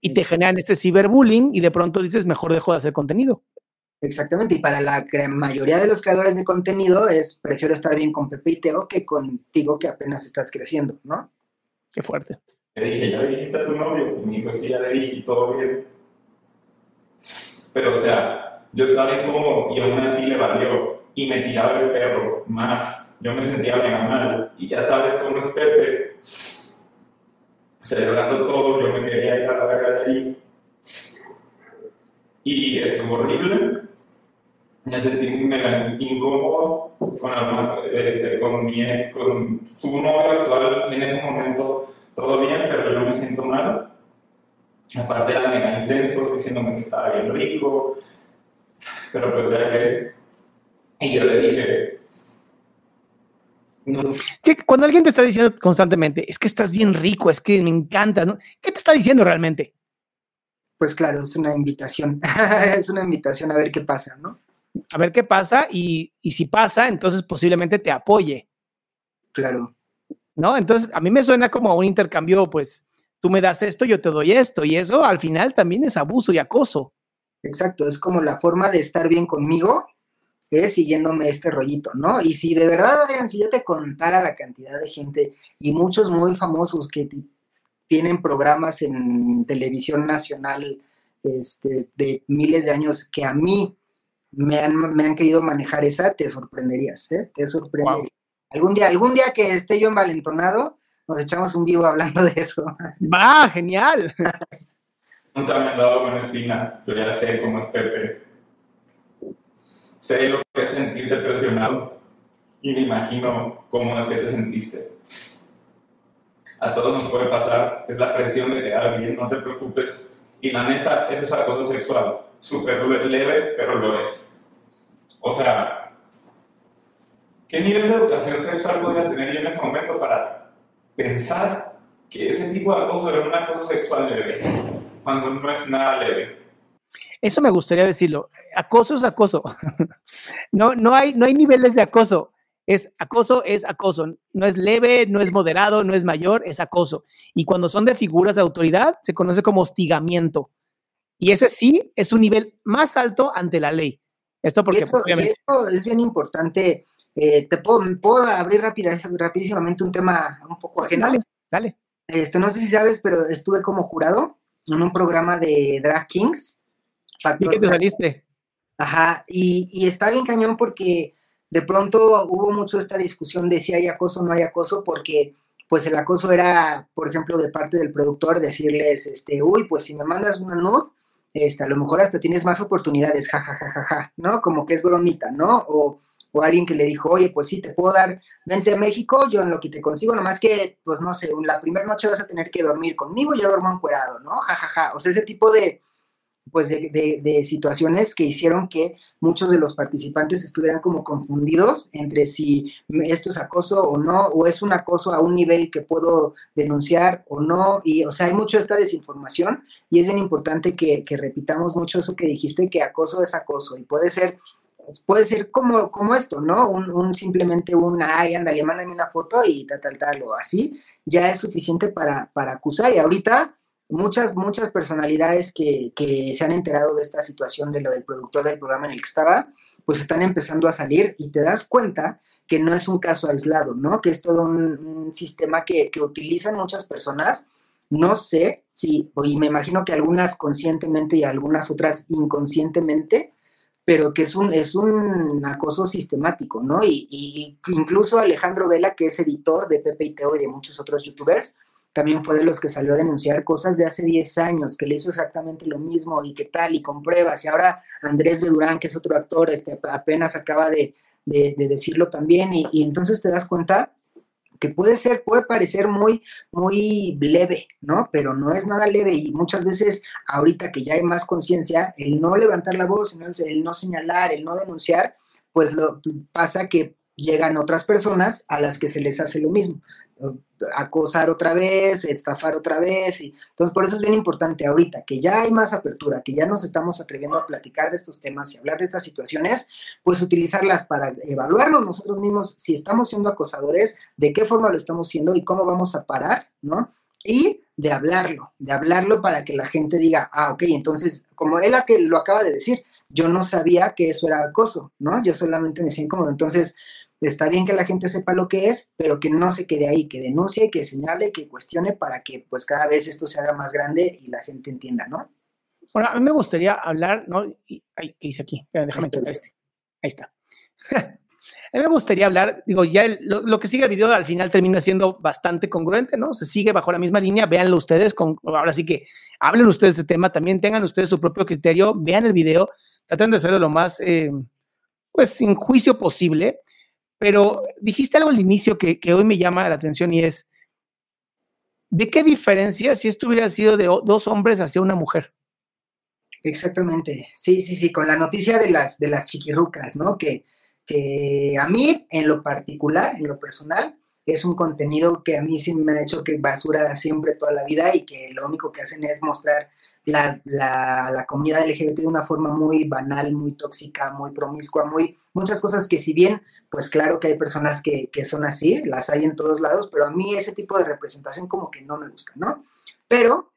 y te generan este ciberbullying y de pronto dices, mejor dejo de hacer contenido. Exactamente, y para la mayoría de los creadores de contenido es, prefiero estar bien con Pepe y Teo que contigo que apenas estás creciendo, ¿no? Qué fuerte. Le dije, ¿ya le dijiste a tu novio? Y me dijo, sí, ya le dije, todo bien. Pero, o sea, yo estaba incómodo y aún así le valió. Y me tiraba el perro más. Yo me sentía mega mal. Y ya sabes cómo es Pepe celebrando todo, yo me quería ir a la verga de ahí. Y estuvo horrible. Me sentí mega incómodo con, este, con, mi, con su novio actual en ese momento. Todo bien, pero yo me siento mal. Aparte era mega intenso, diciéndome que estaba bien rico. Pero pues ya que... Y yo le dije, no. Cuando alguien te está diciendo constantemente, es que estás bien rico, es que me encanta, ¿no? ¿qué te está diciendo realmente? Pues claro, es una invitación, es una invitación a ver qué pasa, ¿no? A ver qué pasa y, y si pasa, entonces posiblemente te apoye. Claro. ¿No? Entonces, a mí me suena como un intercambio, pues, tú me das esto, yo te doy esto, y eso al final también es abuso y acoso. Exacto, es como la forma de estar bien conmigo es siguiéndome este rollito, ¿no? Y si de verdad, Adrián, si yo te contara la cantidad de gente y muchos muy famosos que tienen programas en televisión nacional este, de miles de años que a mí me han, me han querido manejar esa, te sorprenderías, ¿eh? Te sorprendería. Wow. Algún día, algún día que esté yo envalentonado, nos echamos un vivo hablando de eso. ¡Va, genial! Nunca me han dado con espina, yo ya sé cómo es Pepe sé lo que es sentirte presionado. y me imagino cómo es que te sentiste. A todos nos puede pasar, es la presión de quedar bien, no te preocupes. Y la neta, eso es acoso sexual, súper leve, pero lo es. O sea, ¿qué nivel de educación sexual podía tener yo en ese momento para pensar que ese tipo de acoso era un acoso sexual leve, cuando no es nada leve? Eso me gustaría decirlo. Acoso es acoso. no, no, hay, no hay niveles de acoso. Es acoso, es acoso. No es leve, no es moderado, no es mayor, es acoso. Y cuando son de figuras de autoridad, se conoce como hostigamiento. Y ese sí es un nivel más alto ante la ley. Esto porque eso, es bien importante. Eh, te puedo, puedo abrir rápida, rapidísimamente un tema un poco ajeno. Dale, dale. Este, no sé si sabes, pero estuve como jurado en un programa de Drag Kings ¿Y qué te saliste? Ajá, y, y, está bien cañón porque de pronto hubo mucho esta discusión de si hay acoso o no hay acoso, porque pues el acoso era, por ejemplo, de parte del productor decirles, este, uy, pues si me mandas una nude, este, a lo mejor hasta tienes más oportunidades, jajajaja, ja, ja, ja, ¿no? Como que es bromita, ¿no? O, o alguien que le dijo, oye, pues sí, te puedo dar, vente a México, yo en lo que te consigo, nomás que, pues no sé, la primera noche vas a tener que dormir conmigo, yo duermo encuerado, ¿no? Jajaja, ja, ja. o sea, ese tipo de, pues de, situaciones que hicieron que muchos de los participantes estuvieran como confundidos entre si esto es acoso o no, o es un acoso a un nivel que puedo denunciar o no, y o sea, hay mucho esta desinformación y es bien importante que, repitamos mucho eso que dijiste, que acoso es acoso y puede ser puede ser como, como esto, ¿no? Un, simplemente un, ay, ándale, mándame una foto y tal, tal, tal, o así, ya es suficiente para, para acusar. Y ahorita muchas, muchas personalidades que, se han enterado de esta situación de lo del productor del programa en el que estaba, pues están empezando a salir y te das cuenta que no es un caso aislado, ¿no? Que es todo un, sistema que, utilizan muchas personas. No sé si, y me imagino que algunas conscientemente y algunas otras inconscientemente, pero que es un, es un acoso sistemático, ¿no? Y incluso Alejandro Vela, que es editor de Pepe y Teo y de muchos otros youtubers, también fue de los que salió a denunciar cosas de hace 10 años, que le hizo exactamente lo mismo y que tal, y con pruebas. Y ahora Andrés Bedurán, que es otro actor, este, apenas acaba de, decirlo también, y, entonces te das cuenta que puede ser, puede parecer muy, muy leve, ¿no? Pero no es nada leve y muchas veces ahorita que ya hay más conciencia, el no levantar la voz, el no señalar, el no denunciar, pues lo pasa que llegan otras personas a las que se les hace lo mismo acosar otra vez, estafar otra vez. Y, entonces, por eso es bien importante ahorita que ya hay más apertura, que ya nos estamos atreviendo a platicar de estos temas y hablar de estas situaciones, pues utilizarlas para evaluarnos nosotros mismos si estamos siendo acosadores, de qué forma lo estamos siendo y cómo vamos a parar, ¿no? Y de hablarlo, de hablarlo para que la gente diga, ah, ok, entonces, como él lo acaba de decir, yo no sabía que eso era acoso, ¿no? Yo solamente me siento incómodo. Entonces, está bien que la gente sepa lo que es, pero que no se quede ahí, que denuncie, que señale, que cuestione para que pues cada vez esto se haga más grande y la gente entienda, ¿no? Bueno, a mí me gustaría hablar, ¿no? Y, ¿Qué hice aquí? déjame tocar este. Ahí está. a mí me gustaría hablar, digo, ya lo, que sigue el video al final termina siendo bastante congruente, ¿no? Se sigue bajo la misma línea, véanlo ustedes, con, ahora sí que hablen ustedes de tema, también tengan ustedes su propio criterio, vean el video, traten de hacerlo lo más, eh, pues, sin juicio posible pero dijiste algo al inicio que, hoy me llama la atención y es, ¿de qué diferencia si esto hubiera sido de dos hombres hacia una mujer? Exactamente, sí, sí, sí, con la noticia de las, de las chiquirrucas, ¿no? Que, que a mí, en lo particular, en lo personal, es un contenido que a mí sí me ha hecho que basura siempre toda la vida y que lo único que hacen es mostrar la, la, la, comunidad LGBT de una forma muy banal, muy tóxica, muy promiscua, muy muchas cosas que si bien, pues claro que hay personas que, que son así, las hay en todos lados, pero a mí ese tipo de representación como que no me gusta, ¿no? Pero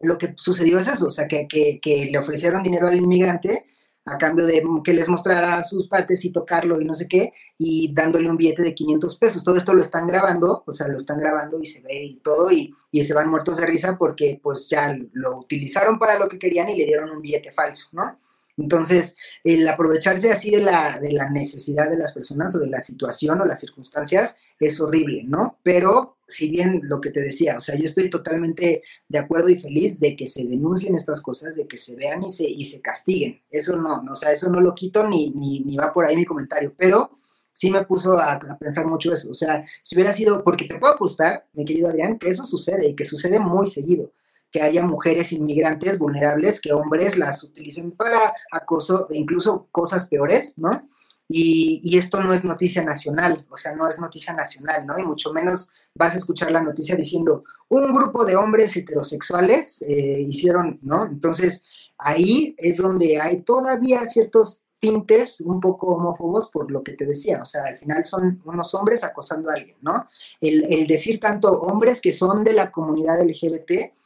lo que sucedió es eso, o sea, que, que, le ofrecieron dinero al inmigrante a cambio de que les mostrara sus partes y tocarlo y no sé qué, y dándole un billete de 500 pesos. Todo esto lo están grabando, o sea, lo están grabando y se ve y todo, y, y, se van muertos de risa porque pues ya lo utilizaron para lo que querían y le dieron un billete falso, ¿no? Entonces, el aprovecharse así de la, de la necesidad de las personas o de la situación o las circunstancias es horrible, ¿no? Pero si bien lo que te decía, o sea, yo estoy totalmente de acuerdo y feliz de que se denuncien estas cosas, de que se vean y se, y se castiguen. Eso no, no o sea, eso no lo quito ni, ni, va por ahí mi comentario, pero sí me puso a, a, pensar mucho eso. O sea, si hubiera sido, porque te puedo apostar, mi querido Adrián, que eso sucede y que sucede muy seguido que haya mujeres inmigrantes vulnerables, que hombres las utilicen para acoso e incluso cosas peores, ¿no? Y, esto no es noticia nacional, o sea, no es noticia nacional, ¿no? Y mucho menos vas a escuchar la noticia diciendo, un grupo de hombres heterosexuales eh, hicieron, ¿no? Entonces, ahí es donde hay todavía ciertos tintes un poco homófobos por lo que te decía, o sea, al final son unos hombres acosando a alguien, ¿no? El, el decir tanto hombres que son de la comunidad LGBT,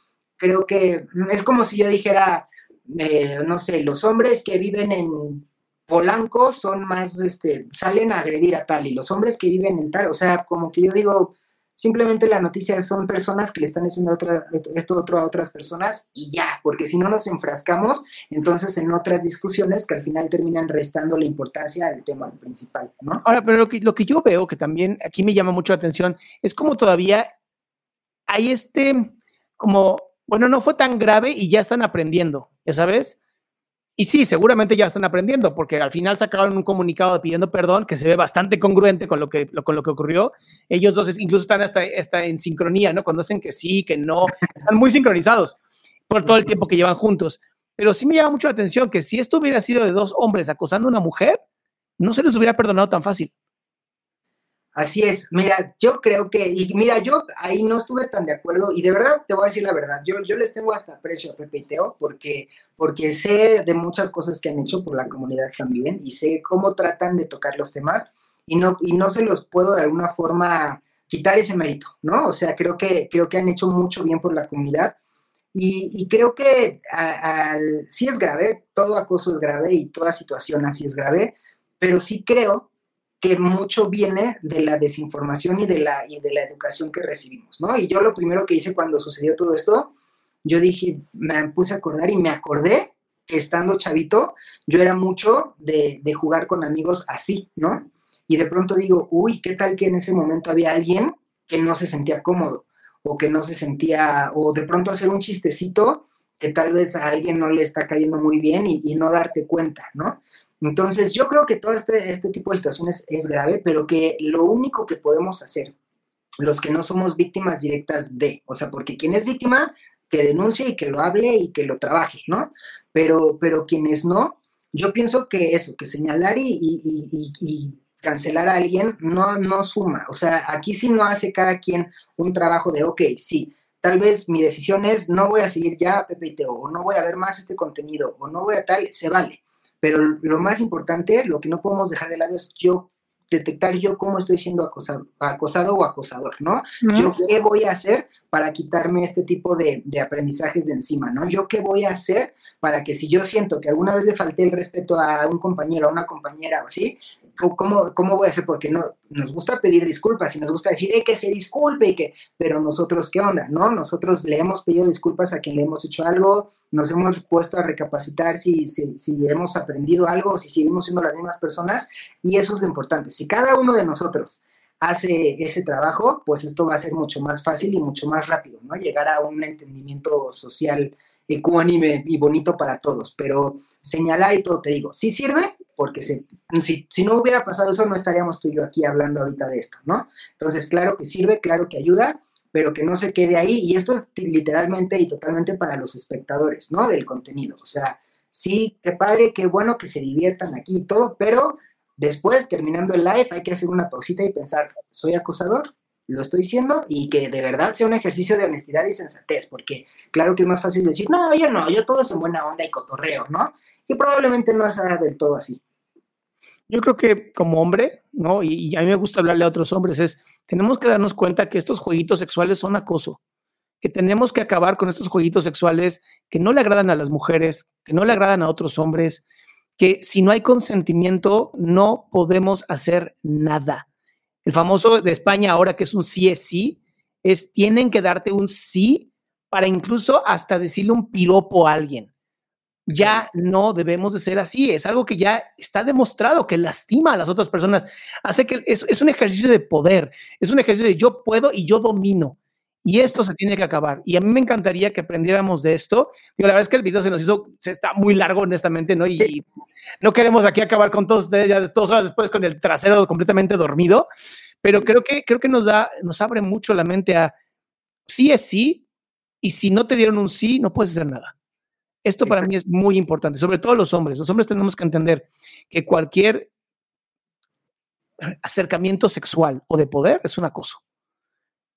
creo que es como si yo dijera, eh, no sé, los hombres que viven en Polanco son más, este, salen a agredir a tal, y los hombres que viven en tal, o sea, como que yo digo, simplemente la noticia son personas que le están diciendo otra, esto, otro a otras personas y ya, porque si no nos enfrascamos entonces en otras discusiones que al final terminan restando la importancia al tema principal, ¿no? Ahora, pero lo que, lo que yo veo que también aquí me llama mucho la atención es como todavía hay este, como bueno, no fue tan grave y ya están aprendiendo, ya sabes. Y sí, seguramente ya están aprendiendo, porque al final sacaron un comunicado pidiendo perdón que se ve bastante congruente con lo que, con lo que ocurrió. Ellos dos incluso están hasta, hasta en sincronía, ¿no? Cuando dicen que sí, que no, están muy sincronizados por todo el tiempo que llevan juntos. Pero sí me llama mucho la atención que si esto hubiera sido de dos hombres acosando a una mujer, no se les hubiera perdonado tan fácil. Así es, mira, yo creo que, y mira, yo ahí no estuve tan de acuerdo, y de verdad te voy a decir la verdad, yo, yo les tengo hasta aprecio a Pepe y Teo, porque, porque sé de muchas cosas que han hecho por la comunidad también, y sé cómo tratan de tocar los temas, y no, y no se los puedo de alguna forma quitar ese mérito, ¿no? O sea, creo que, creo que han hecho mucho bien por la comunidad, y, creo que al, sí es grave, todo acoso es grave, y toda situación así es grave, pero sí creo que mucho viene de la desinformación y de la, y de la educación que recibimos, ¿no? Y yo lo primero que hice cuando sucedió todo esto, yo dije, me puse a acordar y me acordé que estando chavito, yo era mucho de, de jugar con amigos así, ¿no? Y de pronto digo, uy, ¿qué tal que en ese momento había alguien que no se sentía cómodo o que no se sentía, o de pronto hacer un chistecito que tal vez a alguien no le está cayendo muy bien y, y no darte cuenta, ¿no? Entonces, yo creo que todo este, este tipo de situaciones es grave, pero que lo único que podemos hacer, los que no somos víctimas directas de, o sea, porque quien es víctima, que denuncie y que lo hable y que lo trabaje, ¿no? Pero, pero quienes no, yo pienso que eso, que señalar y, y, cancelar a alguien no, no suma. O sea, aquí sí no hace cada quien un trabajo de, ok, sí, tal vez mi decisión es no voy a seguir ya PPT o no voy a ver más este contenido o no voy a tal, se vale. Pero lo más importante, lo que no podemos dejar de lado es yo detectar yo cómo estoy siendo acosado, acosado o acosador, ¿no? Yo qué voy a hacer para quitarme este tipo de, de, aprendizajes de encima, ¿no? Yo qué voy a hacer para que si yo siento que alguna vez le falté el respeto a un compañero, a una compañera o así, ¿cómo, cómo voy a hacer? Porque no, nos gusta pedir disculpas y nos gusta decir, que se disculpe y que, pero nosotros, ¿qué onda? ¿No? Nosotros le hemos pedido disculpas a quien le hemos hecho algo, nos hemos puesto a recapacitar si, si, si hemos aprendido algo, si seguimos siendo las mismas personas y eso es lo importante. Si cada uno de nosotros hace ese trabajo, pues esto va a ser mucho más fácil y mucho más rápido, ¿no? Llegar a un entendimiento social ecuánime y bonito para todos, pero señalar y todo, te digo, sí sirve, porque si, si no hubiera pasado eso, no estaríamos tú y yo aquí hablando ahorita de esto, ¿no? Entonces, claro que sirve, claro que ayuda, pero que no se quede ahí, y esto es literalmente y totalmente para los espectadores, ¿no? Del contenido, o sea, sí, qué padre, qué bueno que se diviertan aquí y todo, pero después, terminando el live, hay que hacer una pausita y pensar, ¿soy acosador? lo estoy diciendo y que de verdad sea un ejercicio de honestidad y sensatez, porque claro que es más fácil decir, no, yo no, yo todo es en buena onda y cotorreo, ¿no? Y probablemente no sea del todo así. Yo creo que como hombre, ¿no? Y, a mí me gusta hablarle a otros hombres, es, tenemos que darnos cuenta que estos jueguitos sexuales son acoso, que tenemos que acabar con estos jueguitos sexuales que no le agradan a las mujeres, que no le agradan a otros hombres, que si no hay consentimiento no podemos hacer nada el famoso de España ahora que es un sí es sí, es tienen que darte un sí para incluso hasta decirle un piropo a alguien. Ya no debemos de ser así, es algo que ya está demostrado que lastima a las otras personas, hace que es, es un ejercicio de poder, es un ejercicio de yo puedo y yo domino. Y esto se tiene que acabar. Y a mí me encantaría que aprendiéramos de esto. Digo, la verdad es que el video se nos hizo, se está muy largo, honestamente, ¿no? Y, no queremos aquí acabar con todos ustedes ya dos horas después con el trasero completamente dormido. Pero creo que, creo que nos da, nos abre mucho la mente a sí es sí, y si no te dieron un sí, no puedes hacer nada. Esto para mí es muy importante, sobre todo los hombres. Los hombres tenemos que entender que cualquier acercamiento sexual o de poder es un acoso.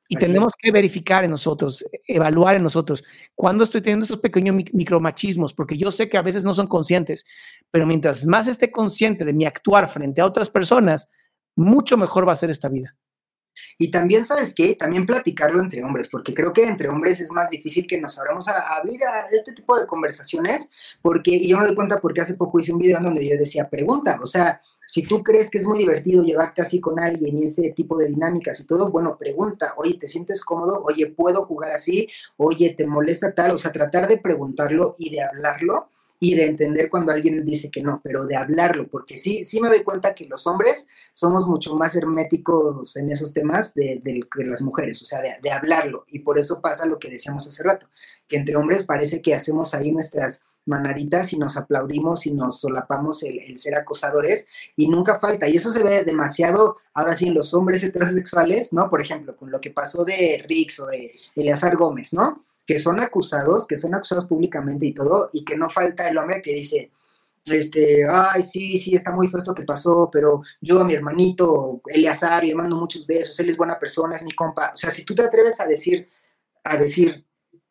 Y tenemos que verificar en nosotros, evaluar en nosotros, cuando estoy teniendo esos pequeños micromachismos, porque yo sé que a veces no son conscientes, pero mientras más esté consciente de mi actuar frente a otras personas, mucho mejor va a ser esta vida. Y también, ¿sabes qué? También platicarlo entre hombres, porque creo que entre hombres es más difícil que nos abramos a, abrir a este tipo de conversaciones, porque, yo me doy cuenta porque hace poco hice un video en donde yo decía, pregunta, o sea, si tú crees que es muy divertido llevarte así con alguien y ese tipo de dinámicas y todo, bueno, pregunta, oye, ¿te sientes cómodo? Oye, ¿puedo jugar así? Oye, ¿te molesta tal? O sea, tratar de preguntarlo y de hablarlo y de entender cuando alguien dice que no, pero de hablarlo, porque sí, sí me doy cuenta que los hombres somos mucho más herméticos en esos temas de, que las mujeres, o sea, de, hablarlo, y por eso pasa lo que decíamos hace rato, que entre hombres parece que hacemos ahí nuestras manaditas y nos aplaudimos y nos solapamos el, ser acosadores y nunca falta. Y eso se ve demasiado ahora sí en los hombres heterosexuales, ¿no? Por ejemplo, con lo que pasó de Rix o de Eleazar Gómez, ¿no? Que son acusados, que son acusados públicamente y todo, y que no falta el hombre que dice, este, ay, sí, sí, está muy feo esto que pasó, pero yo a mi hermanito Eleazar le mando muchos besos, él es buena persona, es mi compa. O sea, si tú te atreves a decir, a decir,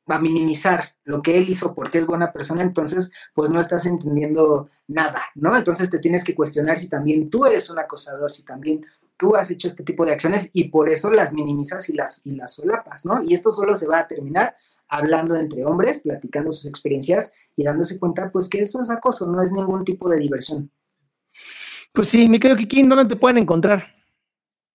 a minimizar lo que él hizo porque es buena persona, entonces pues no estás entendiendo nada, ¿no? Entonces te tienes que cuestionar si también tú eres un acosador, si también tú has hecho este tipo de acciones y por eso las minimizas y las, y las solapas, ¿no? Y esto solo se va a terminar hablando entre hombres, platicando sus experiencias y dándose cuenta, pues, que eso es acoso, no es ningún tipo de diversión. Pues sí, mi querido Kikín, ¿dónde te pueden encontrar?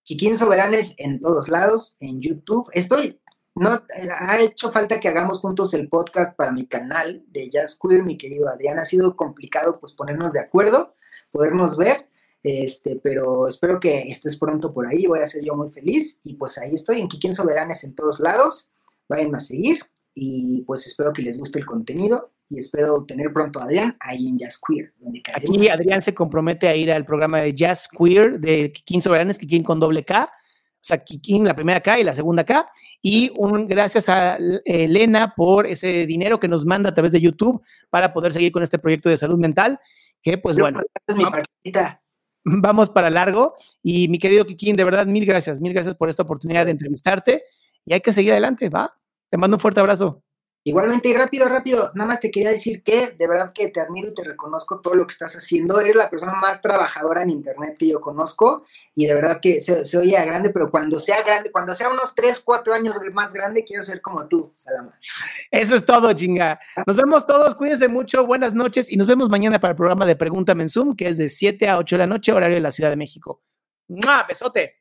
Kikín Soberanes en todos lados, en YouTube. Estoy, no, ha hecho falta que hagamos juntos el podcast para mi canal de Jazz Queer, mi querido Adrián. Ha sido complicado, pues, ponernos de acuerdo, podernos ver. Este, pero espero que estés pronto por ahí, voy a ser yo muy feliz. Y pues ahí estoy en Kikín Soberanes en todos lados. Vayan a seguir y pues espero que les guste el contenido y espero tener pronto a Adrián ahí en Jazz Queer. Donde Aquí Adrián se compromete a ir al programa de Jazz Queer de Kikín Soberanes, Kikín con doble K. O sea, Kikín la primera K y la segunda K. Y un gracias a Elena por ese dinero que nos manda a través de YouTube para poder seguir con este proyecto de salud mental. Que pues bueno. vamos para largo. Y mi querido Kikín, de verdad, mil gracias, mil gracias por esta oportunidad de entrevistarte. Y hay que seguir adelante, ¿va? Te mando un fuerte abrazo. Igualmente, y rápido, rápido, nada más te quería decir que de verdad que te admiro y te reconozco todo lo que estás haciendo. Eres la persona más trabajadora en Internet que yo conozco y de verdad que se, se oye grande, pero cuando sea grande, cuando sea unos 3, 4 años más grande, quiero ser como tú, Salama. Eso es todo, chinga. Nos vemos todos, cuídense mucho, buenas noches y nos vemos mañana para el programa de Pregúntame en Zoom, que es de 7 a 8 de la noche, horario de la Ciudad de México. ¡Mua! ¡Besote!